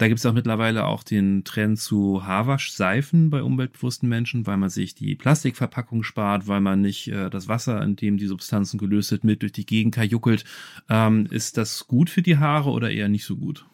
Da gibt es auch mittlerweile auch den Trend zu Haarwaschseifen bei umweltbewussten Menschen, weil man sich die Plastikverpackung spart, weil man nicht äh, das Wasser, in dem die Substanzen gelöst sind, mit durch die Gegend kajuckelt. Ähm, ist das gut für die Haare oder eher nicht so gut?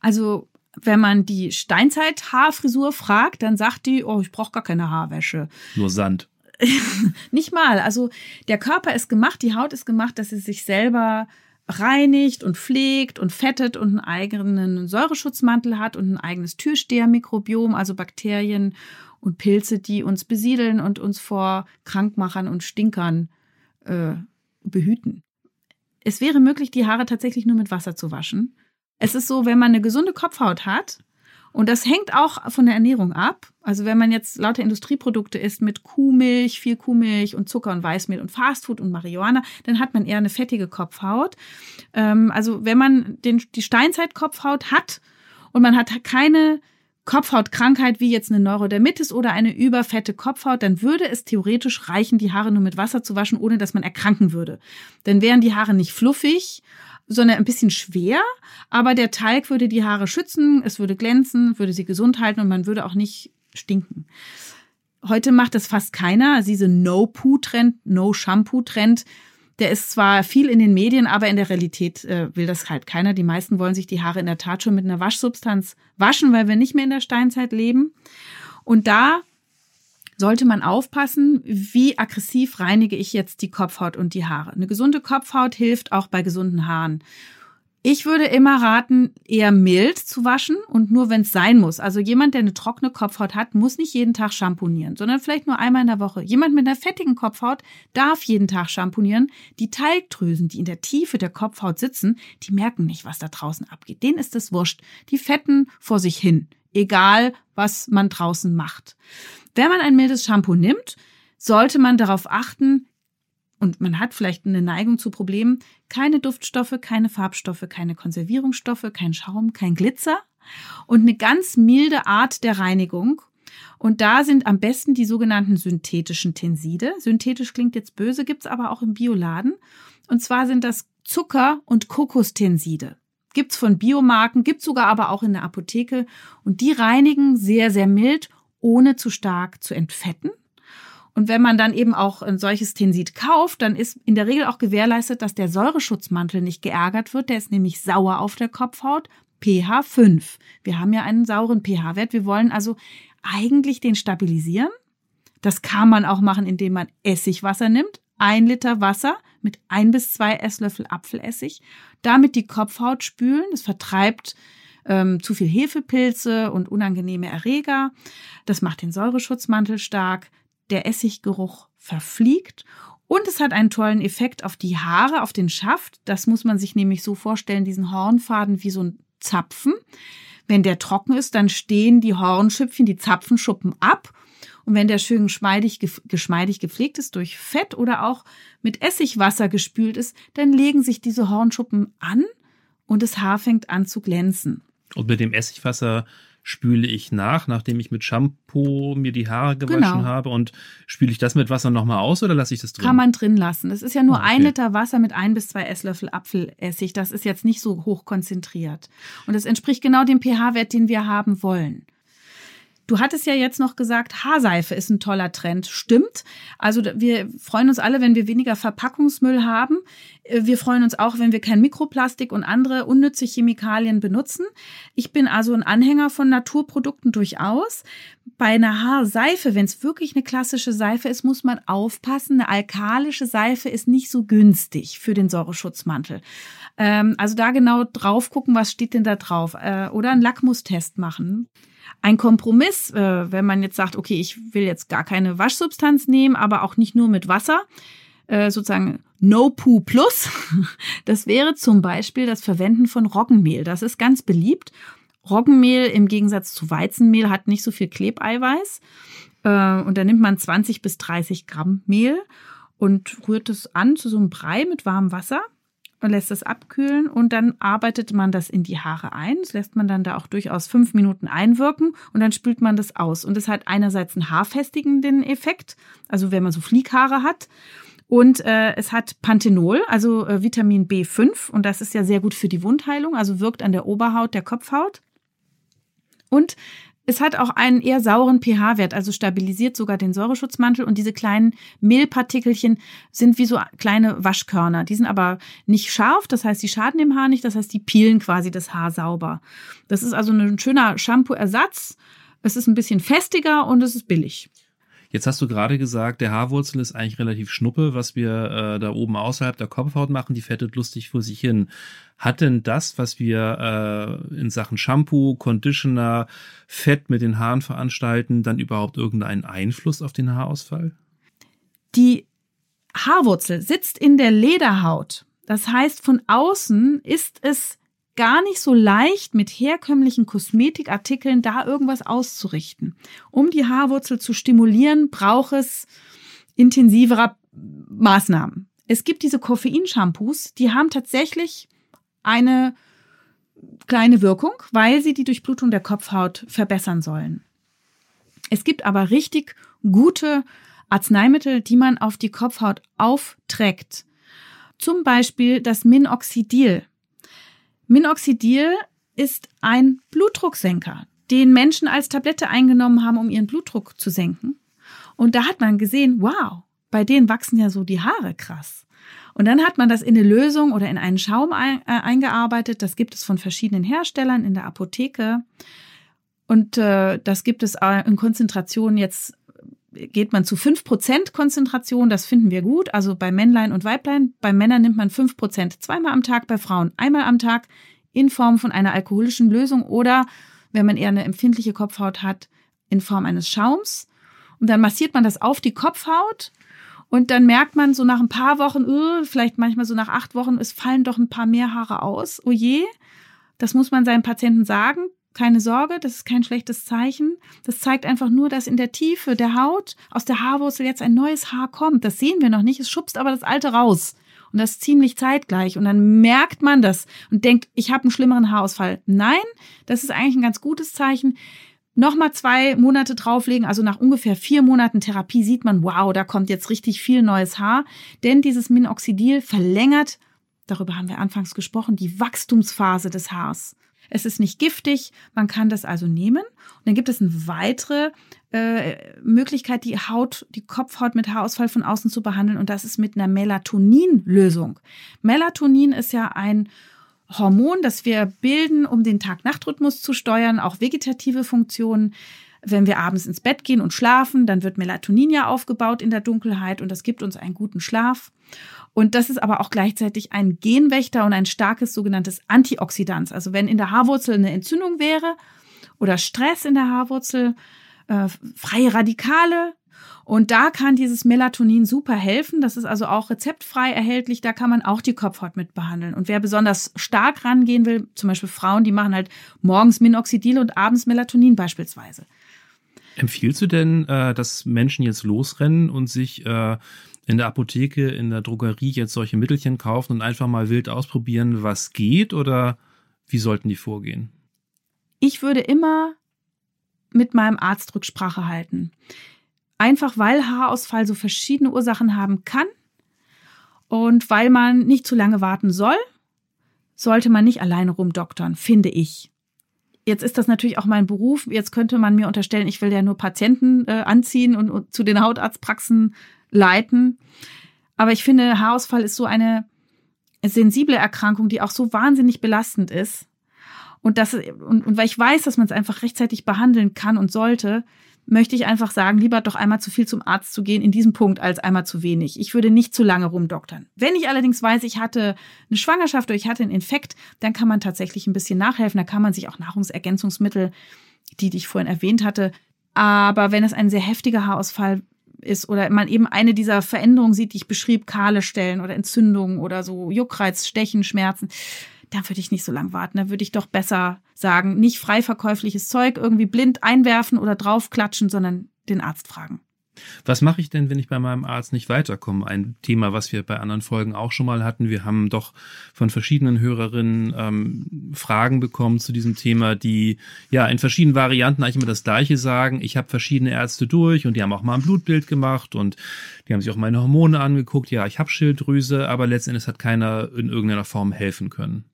Also wenn man die Steinzeit-Haarfrisur fragt, dann sagt die, oh, ich brauche gar keine Haarwäsche. Nur Sand. nicht mal. Also der Körper ist gemacht, die Haut ist gemacht, dass sie sich selber reinigt und pflegt und fettet und einen eigenen Säureschutzmantel hat und ein eigenes Türstehermikrobiom, also Bakterien und Pilze, die uns besiedeln und uns vor Krankmachern und Stinkern äh, behüten. Es wäre möglich, die Haare tatsächlich nur mit Wasser zu waschen. Es ist so, wenn man eine gesunde Kopfhaut hat, und das hängt auch von der Ernährung ab. Also wenn man jetzt lauter Industrieprodukte isst mit Kuhmilch, viel Kuhmilch und Zucker und Weißmehl und Fastfood und Marihuana, dann hat man eher eine fettige Kopfhaut. Ähm, also wenn man den, die Steinzeit-Kopfhaut hat und man hat keine Kopfhautkrankheit wie jetzt eine Neurodermitis oder eine überfette Kopfhaut, dann würde es theoretisch reichen, die Haare nur mit Wasser zu waschen, ohne dass man erkranken würde. Dann wären die Haare nicht fluffig sondern ein bisschen schwer, aber der Teig würde die Haare schützen, es würde glänzen, würde sie gesund halten und man würde auch nicht stinken. Heute macht das fast keiner. Also diese No-Poo-Trend, No-Shampoo-Trend, der ist zwar viel in den Medien, aber in der Realität äh, will das halt keiner. Die meisten wollen sich die Haare in der Tat schon mit einer Waschsubstanz waschen, weil wir nicht mehr in der Steinzeit leben. Und da sollte man aufpassen, wie aggressiv reinige ich jetzt die Kopfhaut und die Haare. Eine gesunde Kopfhaut hilft auch bei gesunden Haaren. Ich würde immer raten, eher mild zu waschen und nur wenn es sein muss. Also jemand, der eine trockene Kopfhaut hat, muss nicht jeden Tag shampoonieren, sondern vielleicht nur einmal in der Woche. Jemand mit einer fettigen Kopfhaut darf jeden Tag shampoonieren. Die Teigdrüsen, die in der Tiefe der Kopfhaut sitzen, die merken nicht, was da draußen abgeht. Denen ist es wurscht. Die fetten vor sich hin egal was man draußen macht. Wenn man ein mildes Shampoo nimmt, sollte man darauf achten, und man hat vielleicht eine Neigung zu Problemen, keine Duftstoffe, keine Farbstoffe, keine Konservierungsstoffe, kein Schaum, kein Glitzer und eine ganz milde Art der Reinigung. Und da sind am besten die sogenannten synthetischen Tenside. Synthetisch klingt jetzt böse, gibt's aber auch im Bioladen. Und zwar sind das Zucker- und Kokostenside. Gibt's von Biomarken, gibt's sogar aber auch in der Apotheke. Und die reinigen sehr, sehr mild, ohne zu stark zu entfetten. Und wenn man dann eben auch ein solches Tensid kauft, dann ist in der Regel auch gewährleistet, dass der Säureschutzmantel nicht geärgert wird. Der ist nämlich sauer auf der Kopfhaut. pH 5. Wir haben ja einen sauren pH-Wert. Wir wollen also eigentlich den stabilisieren. Das kann man auch machen, indem man Essigwasser nimmt. Ein Liter Wasser mit ein bis zwei Esslöffel Apfelessig. Damit die Kopfhaut spülen. Das vertreibt ähm, zu viel Hefepilze und unangenehme Erreger. Das macht den Säureschutzmantel stark. Der Essiggeruch verfliegt. Und es hat einen tollen Effekt auf die Haare, auf den Schaft. Das muss man sich nämlich so vorstellen, diesen Hornfaden wie so ein Zapfen. Wenn der trocken ist, dann stehen die Hornschüpfchen, die Zapfenschuppen ab und wenn der schön geschmeidig, geschmeidig gepflegt ist durch Fett oder auch mit Essigwasser gespült ist, dann legen sich diese Hornschuppen an und das Haar fängt an zu glänzen. Und mit dem Essigwasser spüle ich nach, nachdem ich mit Shampoo mir die Haare gewaschen genau. habe und spüle ich das mit Wasser nochmal aus oder lasse ich das drin? Kann man drin lassen. Es ist ja nur ah, okay. ein Liter Wasser mit ein bis zwei Esslöffel Apfelessig. Das ist jetzt nicht so hoch konzentriert. Und das entspricht genau dem pH-Wert, den wir haben wollen. Du hattest ja jetzt noch gesagt, Haarseife ist ein toller Trend. Stimmt. Also wir freuen uns alle, wenn wir weniger Verpackungsmüll haben. Äh, wir freuen uns auch, wenn wir kein Mikroplastik und andere unnütze Chemikalien benutzen. Ich bin also ein Anhänger von Naturprodukten durchaus. Bei einer Haarseife, wenn es wirklich eine klassische Seife ist, muss man aufpassen. Eine alkalische Seife ist nicht so günstig für den Säureschutzmantel. Ähm, also da genau drauf gucken, was steht denn da drauf. Äh, oder einen Lackmustest machen ein Kompromiss, äh, wenn man jetzt sagt, okay, ich will jetzt gar keine Waschsubstanz nehmen, aber auch nicht nur mit Wasser, äh, sozusagen No Poo Plus. Das wäre zum Beispiel das Verwenden von Roggenmehl. Das ist ganz beliebt. Roggenmehl im Gegensatz zu Weizenmehl hat nicht so viel Klebeiweiß. Äh, und da nimmt man 20 bis 30 Gramm Mehl und rührt es an zu so einem Brei mit warmem Wasser und lässt es abkühlen und dann arbeitet man das in die Haare ein. Das lässt man dann da auch durchaus fünf Minuten einwirken und dann spült man das aus. Und es hat einerseits einen haarfestigenden Effekt, also wenn man so Flieghaare hat. Und äh, es hat Panthenol, also äh, Vitamin B5 und das ist ja sehr gut für die Wundheilung, also wirkt an der Oberhaut der Kopfhaut. Und es hat auch einen eher sauren pH-Wert, also stabilisiert sogar den Säureschutzmantel. Und diese kleinen Mehlpartikelchen sind wie so kleine Waschkörner. Die sind aber nicht scharf, das heißt, die schaden dem Haar nicht, das heißt, die peelen quasi das Haar sauber. Das ist also ein schöner Shampoo-Ersatz. Es ist ein bisschen festiger und es ist billig. Jetzt hast du gerade gesagt, der Haarwurzel ist eigentlich relativ schnuppe, was wir äh, da oben außerhalb der Kopfhaut machen, die fettet lustig vor sich hin. Hat denn das, was wir äh, in Sachen Shampoo, Conditioner, Fett mit den Haaren veranstalten, dann überhaupt irgendeinen Einfluss auf den Haarausfall? Die Haarwurzel sitzt in der Lederhaut. Das heißt, von außen ist es gar nicht so leicht, mit herkömmlichen Kosmetikartikeln da irgendwas auszurichten. Um die Haarwurzel zu stimulieren, braucht es intensiverer Maßnahmen. Es gibt diese Koffeinshampoos, die haben tatsächlich eine kleine Wirkung, weil sie die Durchblutung der Kopfhaut verbessern sollen. Es gibt aber richtig gute Arzneimittel, die man auf die Kopfhaut aufträgt. Zum Beispiel das Minoxidil. Minoxidil ist ein Blutdrucksenker, den Menschen als Tablette eingenommen haben, um ihren Blutdruck zu senken. Und da hat man gesehen, wow, bei denen wachsen ja so die Haare krass. Und dann hat man das in eine Lösung oder in einen Schaum ein, äh, eingearbeitet. Das gibt es von verschiedenen Herstellern in der Apotheke. Und äh, das gibt es in Konzentration jetzt geht man zu fünf Prozent Konzentration, das finden wir gut. Also bei Männlein und Weiblein. Bei Männern nimmt man fünf Prozent zweimal am Tag, bei Frauen einmal am Tag in Form von einer alkoholischen Lösung oder, wenn man eher eine empfindliche Kopfhaut hat, in Form eines Schaums. Und dann massiert man das auf die Kopfhaut und dann merkt man so nach ein paar Wochen, uh, vielleicht manchmal so nach acht Wochen, es fallen doch ein paar mehr Haare aus. Oh das muss man seinen Patienten sagen. Keine Sorge, das ist kein schlechtes Zeichen. Das zeigt einfach nur, dass in der Tiefe der Haut aus der Haarwurzel jetzt ein neues Haar kommt. Das sehen wir noch nicht. Es schubst aber das alte raus. Und das ziemlich zeitgleich. Und dann merkt man das und denkt, ich habe einen schlimmeren Haarausfall. Nein, das ist eigentlich ein ganz gutes Zeichen. Nochmal zwei Monate drauflegen, also nach ungefähr vier Monaten Therapie sieht man, wow, da kommt jetzt richtig viel neues Haar. Denn dieses Minoxidil verlängert, darüber haben wir anfangs gesprochen, die Wachstumsphase des Haars. Es ist nicht giftig, man kann das also nehmen. Und dann gibt es eine weitere äh, Möglichkeit, die Haut, die Kopfhaut mit Haarausfall von außen zu behandeln. Und das ist mit einer Melatonin-Lösung. Melatonin ist ja ein Hormon, das wir bilden, um den Tag-Nacht-Rhythmus zu steuern, auch vegetative Funktionen. Wenn wir abends ins Bett gehen und schlafen, dann wird Melatonin ja aufgebaut in der Dunkelheit und das gibt uns einen guten Schlaf. Und das ist aber auch gleichzeitig ein Genwächter und ein starkes sogenanntes Antioxidant. Also wenn in der Haarwurzel eine Entzündung wäre oder Stress in der Haarwurzel, äh, freie Radikale. Und da kann dieses Melatonin super helfen. Das ist also auch rezeptfrei erhältlich. Da kann man auch die Kopfhaut mit behandeln. Und wer besonders stark rangehen will, zum Beispiel Frauen, die machen halt morgens Minoxidil und abends Melatonin beispielsweise. Empfiehlst du denn, äh, dass Menschen jetzt losrennen und sich äh, in der Apotheke, in der Drogerie jetzt solche Mittelchen kaufen und einfach mal wild ausprobieren, was geht oder wie sollten die vorgehen? Ich würde immer mit meinem Arzt Rücksprache halten. Einfach weil Haarausfall so verschiedene Ursachen haben kann und weil man nicht zu lange warten soll, sollte man nicht alleine rumdoktern, finde ich. Jetzt ist das natürlich auch mein Beruf. Jetzt könnte man mir unterstellen, ich will ja nur Patienten äh, anziehen und, und zu den Hautarztpraxen leiten. Aber ich finde, Haarausfall ist so eine sensible Erkrankung, die auch so wahnsinnig belastend ist. Und, das, und, und weil ich weiß, dass man es einfach rechtzeitig behandeln kann und sollte, möchte ich einfach sagen, lieber doch einmal zu viel zum Arzt zu gehen in diesem Punkt als einmal zu wenig. Ich würde nicht zu lange rumdoktern. Wenn ich allerdings weiß, ich hatte eine Schwangerschaft oder ich hatte einen Infekt, dann kann man tatsächlich ein bisschen nachhelfen. Da kann man sich auch Nahrungsergänzungsmittel, die, ich vorhin erwähnt hatte. Aber wenn es ein sehr heftiger Haarausfall ist oder man eben eine dieser Veränderungen sieht, die ich beschrieb, kahle Stellen oder Entzündungen oder so Juckreiz, Stechen, Schmerzen, dann würde ich nicht so lange warten. Da würde ich doch besser sagen, nicht frei verkäufliches Zeug irgendwie blind einwerfen oder draufklatschen, sondern den Arzt fragen. Was mache ich denn, wenn ich bei meinem Arzt nicht weiterkomme? Ein Thema, was wir bei anderen Folgen auch schon mal hatten. Wir haben doch von verschiedenen Hörerinnen ähm, Fragen bekommen zu diesem Thema, die ja in verschiedenen Varianten eigentlich immer das Gleiche sagen. Ich habe verschiedene Ärzte durch und die haben auch mal ein Blutbild gemacht und die haben sich auch meine Hormone angeguckt. Ja, ich habe Schilddrüse, aber letztendlich hat keiner in irgendeiner Form helfen können.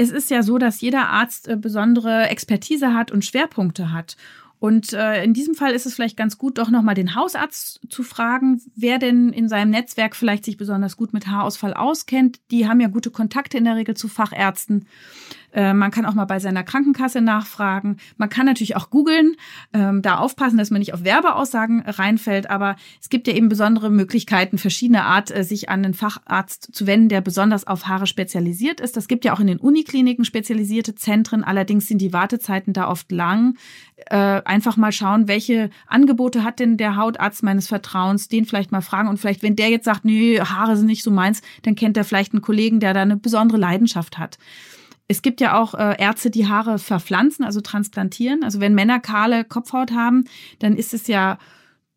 Es ist ja so, dass jeder Arzt äh, besondere Expertise hat und Schwerpunkte hat. Und äh, in diesem Fall ist es vielleicht ganz gut, doch nochmal den Hausarzt zu fragen, wer denn in seinem Netzwerk vielleicht sich besonders gut mit Haarausfall auskennt. Die haben ja gute Kontakte in der Regel zu Fachärzten. Äh, man kann auch mal bei seiner Krankenkasse nachfragen. Man kann natürlich auch googeln, ähm, da aufpassen, dass man nicht auf Werbeaussagen reinfällt. Aber es gibt ja eben besondere Möglichkeiten, verschiedene Art, äh, sich an einen Facharzt zu wenden, der besonders auf Haare spezialisiert ist. Das gibt ja auch in den Unikliniken spezialisierte Zentren. Allerdings sind die Wartezeiten da oft lang. Äh, einfach mal schauen, welche Angebote hat denn der Hautarzt meines Vertrauens, den vielleicht mal fragen und vielleicht, wenn der jetzt sagt, nee, Haare sind nicht so meins, dann kennt er vielleicht einen Kollegen, der da eine besondere Leidenschaft hat. Es gibt ja auch äh, Ärzte, die Haare verpflanzen, also transplantieren. Also wenn Männer kahle Kopfhaut haben, dann ist es ja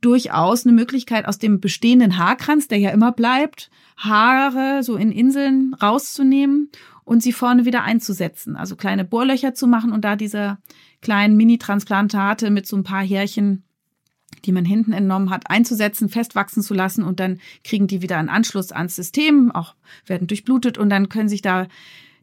durchaus eine Möglichkeit, aus dem bestehenden Haarkranz, der ja immer bleibt, Haare so in Inseln rauszunehmen und sie vorne wieder einzusetzen. Also kleine Bohrlöcher zu machen und da diese kleinen Mini-Transplantate mit so ein paar Härchen, die man hinten entnommen hat, einzusetzen, festwachsen zu lassen und dann kriegen die wieder einen Anschluss ans System, auch werden durchblutet und dann können sich da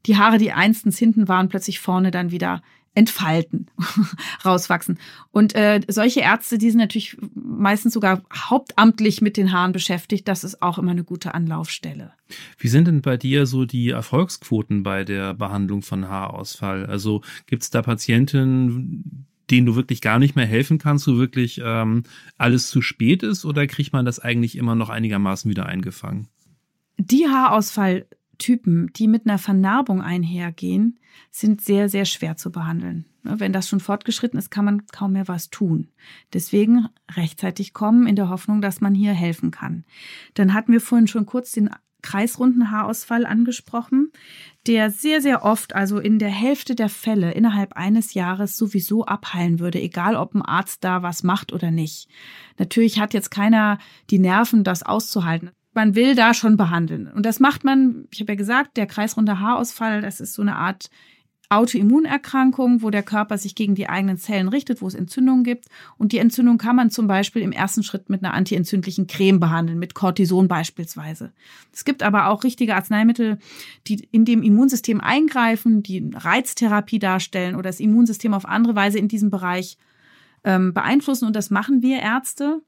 die Haare, die einstens hinten waren, plötzlich vorne dann wieder entfalten, rauswachsen. Und äh, solche Ärzte, die sind natürlich meistens sogar hauptamtlich mit den Haaren beschäftigt. Das ist auch immer eine gute Anlaufstelle. Wie sind denn bei dir so die Erfolgsquoten bei der Behandlung von Haarausfall? Also gibt es da Patienten, denen du wirklich gar nicht mehr helfen kannst, wo wirklich ähm, alles zu spät ist, oder kriegt man das eigentlich immer noch einigermaßen wieder eingefangen? Die Haarausfall Typen, die mit einer Vernarbung einhergehen, sind sehr, sehr schwer zu behandeln. Ne, wenn das schon fortgeschritten ist, kann man kaum mehr was tun. Deswegen rechtzeitig kommen in der Hoffnung, dass man hier helfen kann. Dann hatten wir vorhin schon kurz den kreisrunden Haarausfall angesprochen, der sehr, sehr oft, also in der Hälfte der Fälle innerhalb eines Jahres sowieso abheilen würde, egal ob ein Arzt da was macht oder nicht. Natürlich hat jetzt keiner die Nerven, das auszuhalten man will da schon behandeln. Und das macht man, ich habe ja gesagt, der kreisrunde Haarausfall, das ist so eine Art Autoimmunerkrankung, wo der Körper sich gegen die eigenen Zellen richtet, wo es Entzündungen gibt. Und die Entzündung kann man zum Beispiel im ersten Schritt mit einer antientzündlichen Creme behandeln, mit Cortison beispielsweise. Es gibt aber auch richtige Arzneimittel, die in dem Immunsystem eingreifen, die Reiztherapie darstellen oder das Immunsystem auf andere Weise in diesem Bereich ähm, beeinflussen. Und das machen wir Ärzte.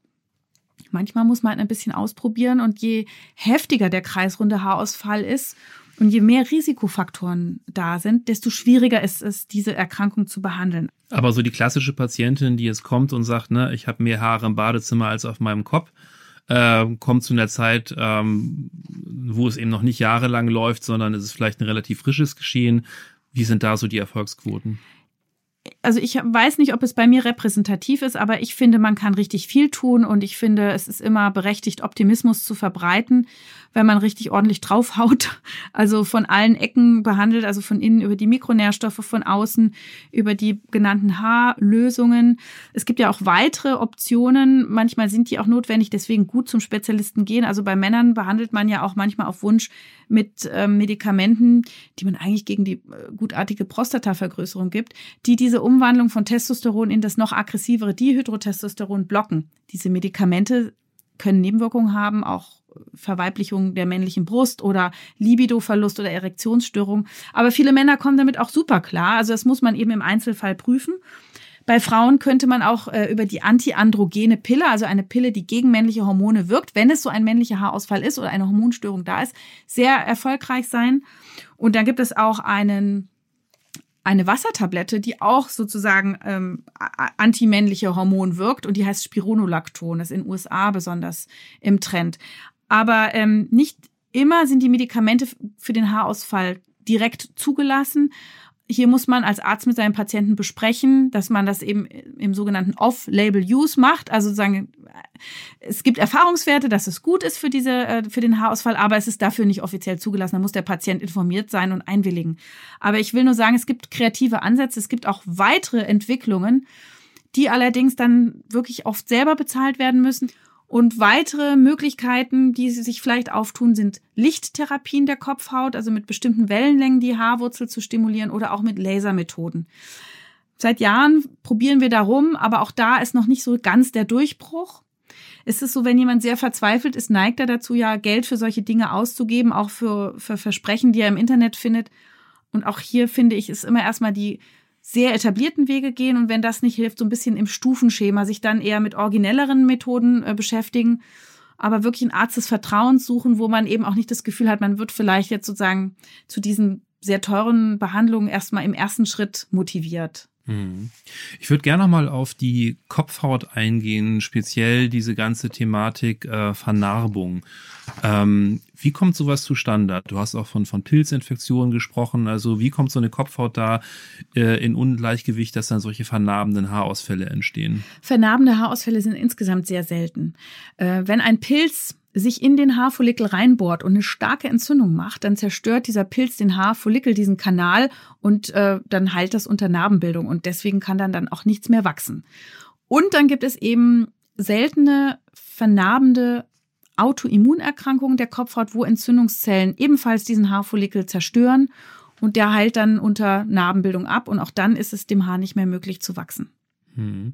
Manchmal muss man ein bisschen ausprobieren und je heftiger der kreisrunde Haarausfall ist und je mehr Risikofaktoren da sind, desto schwieriger ist es, diese Erkrankung zu behandeln. Aber so die klassische Patientin, die jetzt kommt und sagt, ne, ich habe mehr Haare im Badezimmer als auf meinem Kopf, äh, kommt zu einer Zeit, ähm, wo es eben noch nicht jahrelang läuft, sondern es ist vielleicht ein relativ frisches Geschehen. Wie sind da so die Erfolgsquoten? Also ich weiß nicht, ob es bei mir repräsentativ ist, aber ich finde, man kann richtig viel tun und ich finde, es ist immer berechtigt, Optimismus zu verbreiten wenn man richtig ordentlich draufhaut. Also von allen Ecken behandelt, also von innen über die Mikronährstoffe, von außen über die genannten Haarlösungen. Es gibt ja auch weitere Optionen. Manchmal sind die auch notwendig, deswegen gut zum Spezialisten gehen. Also bei Männern behandelt man ja auch manchmal auf Wunsch mit äh, Medikamenten, die man eigentlich gegen die äh, gutartige Prostatavergrößerung gibt, die diese Umwandlung von Testosteron in das noch aggressivere Dihydrotestosteron blocken. Diese Medikamente können Nebenwirkungen haben, auch Verweiblichung der männlichen Brust oder Libidoverlust oder Erektionsstörung. Aber viele Männer kommen damit auch super klar. Also das muss man eben im Einzelfall prüfen. Bei Frauen könnte man auch äh, über die antiandrogene Pille, also eine Pille, die gegen männliche Hormone wirkt, wenn es so ein männlicher Haarausfall ist oder eine Hormonstörung da ist, sehr erfolgreich sein. Und dann gibt es auch einen eine Wassertablette, die auch sozusagen ähm, antimännliche Hormon wirkt und die heißt Spironolacton. Das ist in den USA besonders im Trend. Aber ähm, nicht immer sind die Medikamente für den Haarausfall direkt zugelassen. Hier muss man als Arzt mit seinem Patienten besprechen, dass man das eben im sogenannten Off-Label-Use macht. Also sozusagen, es gibt Erfahrungswerte, dass es gut ist für diese, äh, für den Haarausfall, aber es ist dafür nicht offiziell zugelassen. Da muss der Patient informiert sein und einwilligen. Aber ich will nur sagen, es gibt kreative Ansätze, es gibt auch weitere Entwicklungen, die allerdings dann wirklich oft selber bezahlt werden müssen. Und weitere Möglichkeiten, die sich vielleicht auftun, sind Lichttherapien der Kopfhaut, also mit bestimmten Wellenlängen die Haarwurzel zu stimulieren oder auch mit Lasermethoden. Seit Jahren probieren wir darum, aber auch da ist noch nicht so ganz der Durchbruch. Es ist so, wenn jemand sehr verzweifelt ist, neigt er dazu, ja Geld für solche Dinge auszugeben, auch für, für Versprechen, die er im Internet findet. Und auch hier finde ich, ist immer erstmal die sehr etablierten Wege gehen und wenn das nicht hilft, so ein bisschen im Stufenschema sich dann eher mit originelleren Methoden äh, beschäftigen, aber wirklich einen Arzt des Vertrauens suchen, wo man eben auch nicht das Gefühl hat, man wird vielleicht jetzt sozusagen zu diesen sehr teuren Behandlungen erstmal im ersten Schritt motiviert. Mhm. Ich würde gerne noch mal auf die Kopfhaut eingehen, speziell diese ganze Thematik äh, Vernarbung. Ähm, wie kommt sowas zustande? Du hast auch von, von Pilzinfektionen gesprochen. Also wie kommt so eine Kopfhaut da äh, in Ungleichgewicht, dass dann solche vernarbenden Haarausfälle entstehen? Vernarbende Haarausfälle sind insgesamt sehr selten. Äh, wenn ein Pilz sich in den Haarfollikel reinbohrt und eine starke Entzündung macht, dann zerstört dieser Pilz den Haarfollikel, diesen Kanal und äh, dann heilt das unter Narbenbildung und deswegen kann dann dann auch nichts mehr wachsen. Und dann gibt es eben seltene vernarbende Autoimmunerkrankungen der Kopfhaut, wo Entzündungszellen ebenfalls diesen Haarfollikel zerstören und der heilt dann unter Narbenbildung ab und auch dann ist es dem Haar nicht mehr möglich zu wachsen. Hm.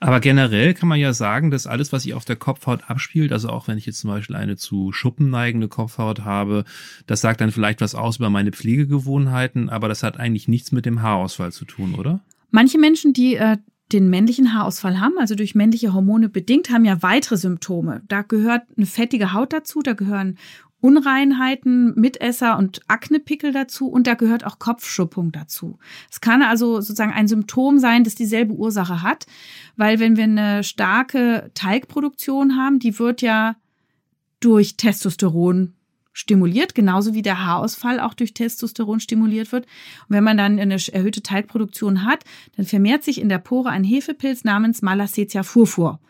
Aber generell kann man ja sagen, dass alles, was sich auf der Kopfhaut abspielt, also auch wenn ich jetzt zum Beispiel eine zu Schuppen neigende Kopfhaut habe, das sagt dann vielleicht was aus über meine Pflegegewohnheiten, aber das hat eigentlich nichts mit dem Haarausfall zu tun, oder? Manche Menschen, die äh, den männlichen Haarausfall haben, also durch männliche Hormone bedingt, haben ja weitere Symptome. Da gehört eine fettige Haut dazu, da gehören Unreinheiten, Mitesser und Aknepickel dazu und da gehört auch Kopfschuppung dazu. Es kann also sozusagen ein Symptom sein, das dieselbe Ursache hat, weil wenn wir eine starke Teigproduktion haben, die wird ja durch Testosteron stimuliert, genauso wie der Haarausfall auch durch Testosteron stimuliert wird. Und wenn man dann eine erhöhte Teigproduktion hat, dann vermehrt sich in der Pore ein Hefepilz namens Malassezia furfur.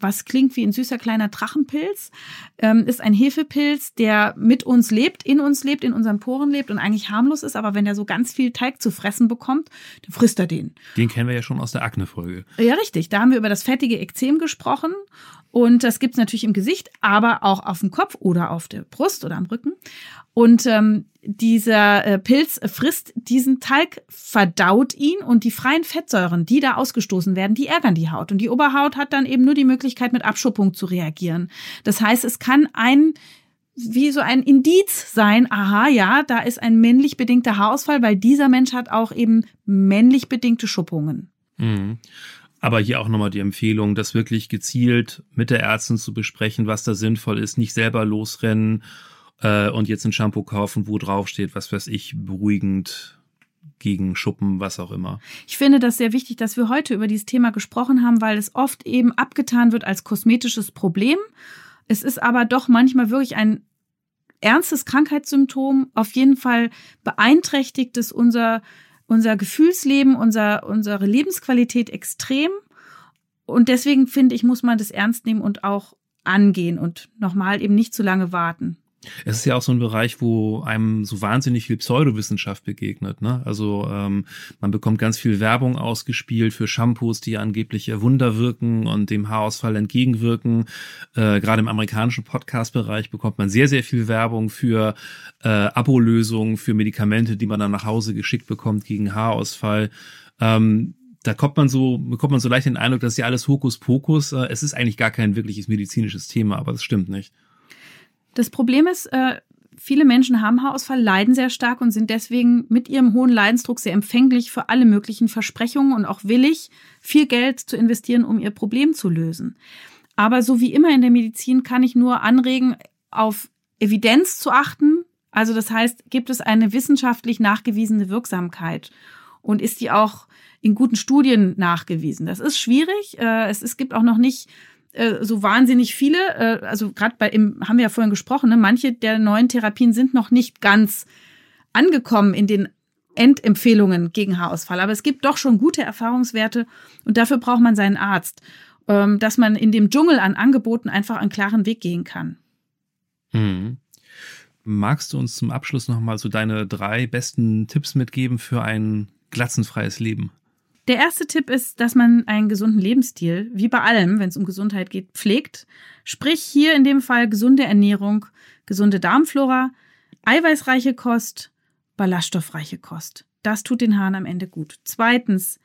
Was klingt wie ein süßer kleiner Drachenpilz, ähm, ist ein Hefepilz, der mit uns lebt, in uns lebt, in unseren Poren lebt und eigentlich harmlos ist, aber wenn er so ganz viel Teig zu fressen bekommt, dann frisst er den. Den kennen wir ja schon aus der Akne-Folge. Ja, richtig. Da haben wir über das fettige Ekzem gesprochen und das gibt's natürlich im Gesicht, aber auch auf dem Kopf oder auf der Brust oder am Rücken. Und ähm, dieser äh, Pilz frisst diesen Talg, verdaut ihn und die freien Fettsäuren, die da ausgestoßen werden, die ärgern die Haut. Und die Oberhaut hat dann eben nur die Möglichkeit, mit Abschuppung zu reagieren. Das heißt, es kann ein wie so ein Indiz sein, aha, ja, da ist ein männlich bedingter Haarausfall, weil dieser Mensch hat auch eben männlich bedingte Schuppungen. Mhm. Aber hier auch nochmal die Empfehlung, das wirklich gezielt mit der Ärztin zu besprechen, was da sinnvoll ist, nicht selber losrennen äh, und jetzt ein Shampoo kaufen, wo drauf steht, was weiß ich, beruhigend gegen Schuppen, was auch immer. Ich finde das sehr wichtig, dass wir heute über dieses Thema gesprochen haben, weil es oft eben abgetan wird als kosmetisches Problem. Es ist aber doch manchmal wirklich ein ernstes Krankheitssymptom. Auf jeden Fall beeinträchtigt es unser unser Gefühlsleben, unser, unsere Lebensqualität extrem. Und deswegen finde ich, muss man das ernst nehmen und auch angehen und nochmal eben nicht zu lange warten. Es ist ja auch so ein Bereich, wo einem so wahnsinnig viel Pseudowissenschaft begegnet. Ne? Also ähm, man bekommt ganz viel Werbung ausgespielt für Shampoos, die angeblich Wunder wirken und dem Haarausfall entgegenwirken. Äh, Gerade im amerikanischen Podcast-Bereich bekommt man sehr, sehr viel Werbung für äh, Abolösungen, für Medikamente, die man dann nach Hause geschickt bekommt gegen Haarausfall. Ähm, da kommt man so, bekommt man so leicht den Eindruck, dass ja alles Hokuspokus. Äh, es ist eigentlich gar kein wirkliches medizinisches Thema, aber das stimmt nicht. Das Problem ist, äh, viele Menschen haben Haarausfall, leiden sehr stark und sind deswegen mit ihrem hohen Leidensdruck sehr empfänglich für alle möglichen Versprechungen und auch willig, viel Geld zu investieren, um ihr Problem zu lösen. Aber so wie immer in der Medizin kann ich nur anregen, auf Evidenz zu achten. Also das heißt, gibt es eine wissenschaftlich nachgewiesene Wirksamkeit und ist die auch in guten Studien nachgewiesen? Das ist schwierig. Äh, es, gibt auch noch nicht äh, so wahnsinnig viele, äh, also gerade bei im, haben wir ja vorhin gesprochen, ne, manche der neuen Therapien sind noch nicht ganz angekommen in den Endempfehlungen gegen Haarausfall. Aber es gibt doch schon gute Erfahrungswerte und dafür braucht man seinen Arzt, ähm, dass man in dem Dschungel an Angeboten einfach einen klaren Weg gehen kann. Mhm. Magst du uns zum Abschluss nochmal so deine drei besten Tipps mitgeben für ein glatzenfreies Leben? Der erste Tipp ist, dass man einen gesunden Lebensstil, wie bei allem, wenn es um Gesundheit geht, pflegt. Sprich hier in dem Fall gesunde Ernährung, gesunde Darmflora, eiweißreiche Kost, ballaststoffreiche Kost. Das tut den Haaren am Ende gut. Zweitens,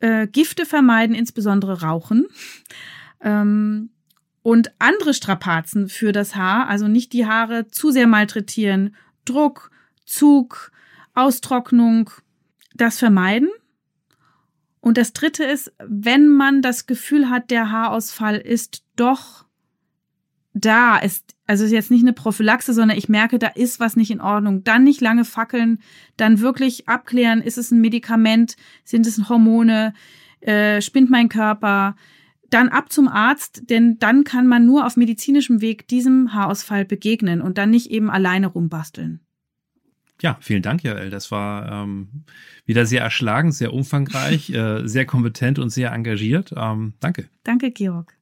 äh, Gifte vermeiden, insbesondere Rauchen. Ähm, und andere Strapazen für das Haar, also nicht die Haare zu sehr malträtieren, Druck, Zug, Austrocknung, das vermeiden. Und das Dritte ist, wenn man das Gefühl hat, der Haarausfall ist doch da, ist also jetzt nicht eine Prophylaxe, sondern ich merke, da ist was nicht in Ordnung. Dann nicht lange fackeln, dann wirklich abklären, ist es ein Medikament, sind es Hormone, äh, spinnt mein Körper, dann ab zum Arzt, denn dann kann man nur auf medizinischem Weg diesem Haarausfall begegnen und dann nicht eben alleine rumbasteln. Ja, vielen Dank, Jael. Das war ähm, wieder sehr erschlagend, sehr umfangreich, äh, sehr kompetent und sehr engagiert. Ähm, danke. Danke, Georg.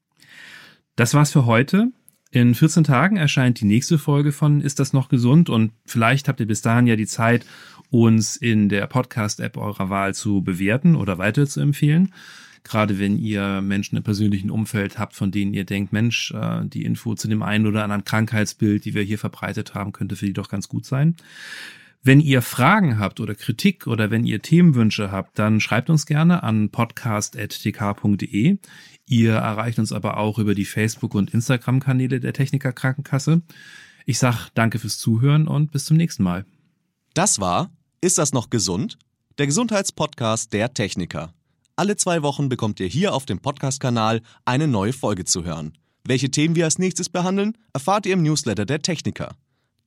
Das war's für heute. In 14 Tagen erscheint die nächste Folge von Ist das noch gesund? Und vielleicht habt ihr bis dahin ja die Zeit, uns in der Podcast-App eurer Wahl zu bewerten oder weiter zu empfehlen. Gerade wenn ihr Menschen im persönlichen Umfeld habt, von denen ihr denkt, Mensch, äh, die Info zu dem einen oder anderen Krankheitsbild, die wir hier verbreitet haben, könnte für die doch ganz gut sein. Wenn ihr Fragen habt oder Kritik oder wenn ihr Themenwünsche habt, dann schreibt uns gerne an podcast.tk.de. Ihr erreicht uns aber auch über die Facebook- und Instagram-Kanäle der Techniker Krankenkasse. Ich sag danke fürs Zuhören und bis zum nächsten Mal. Das war Ist das noch gesund? Der Gesundheitspodcast der Techniker. Alle zwei Wochen bekommt ihr hier auf dem Podcast-Kanal eine neue Folge zu hören. Welche Themen wir als nächstes behandeln, erfahrt ihr im Newsletter der Techniker.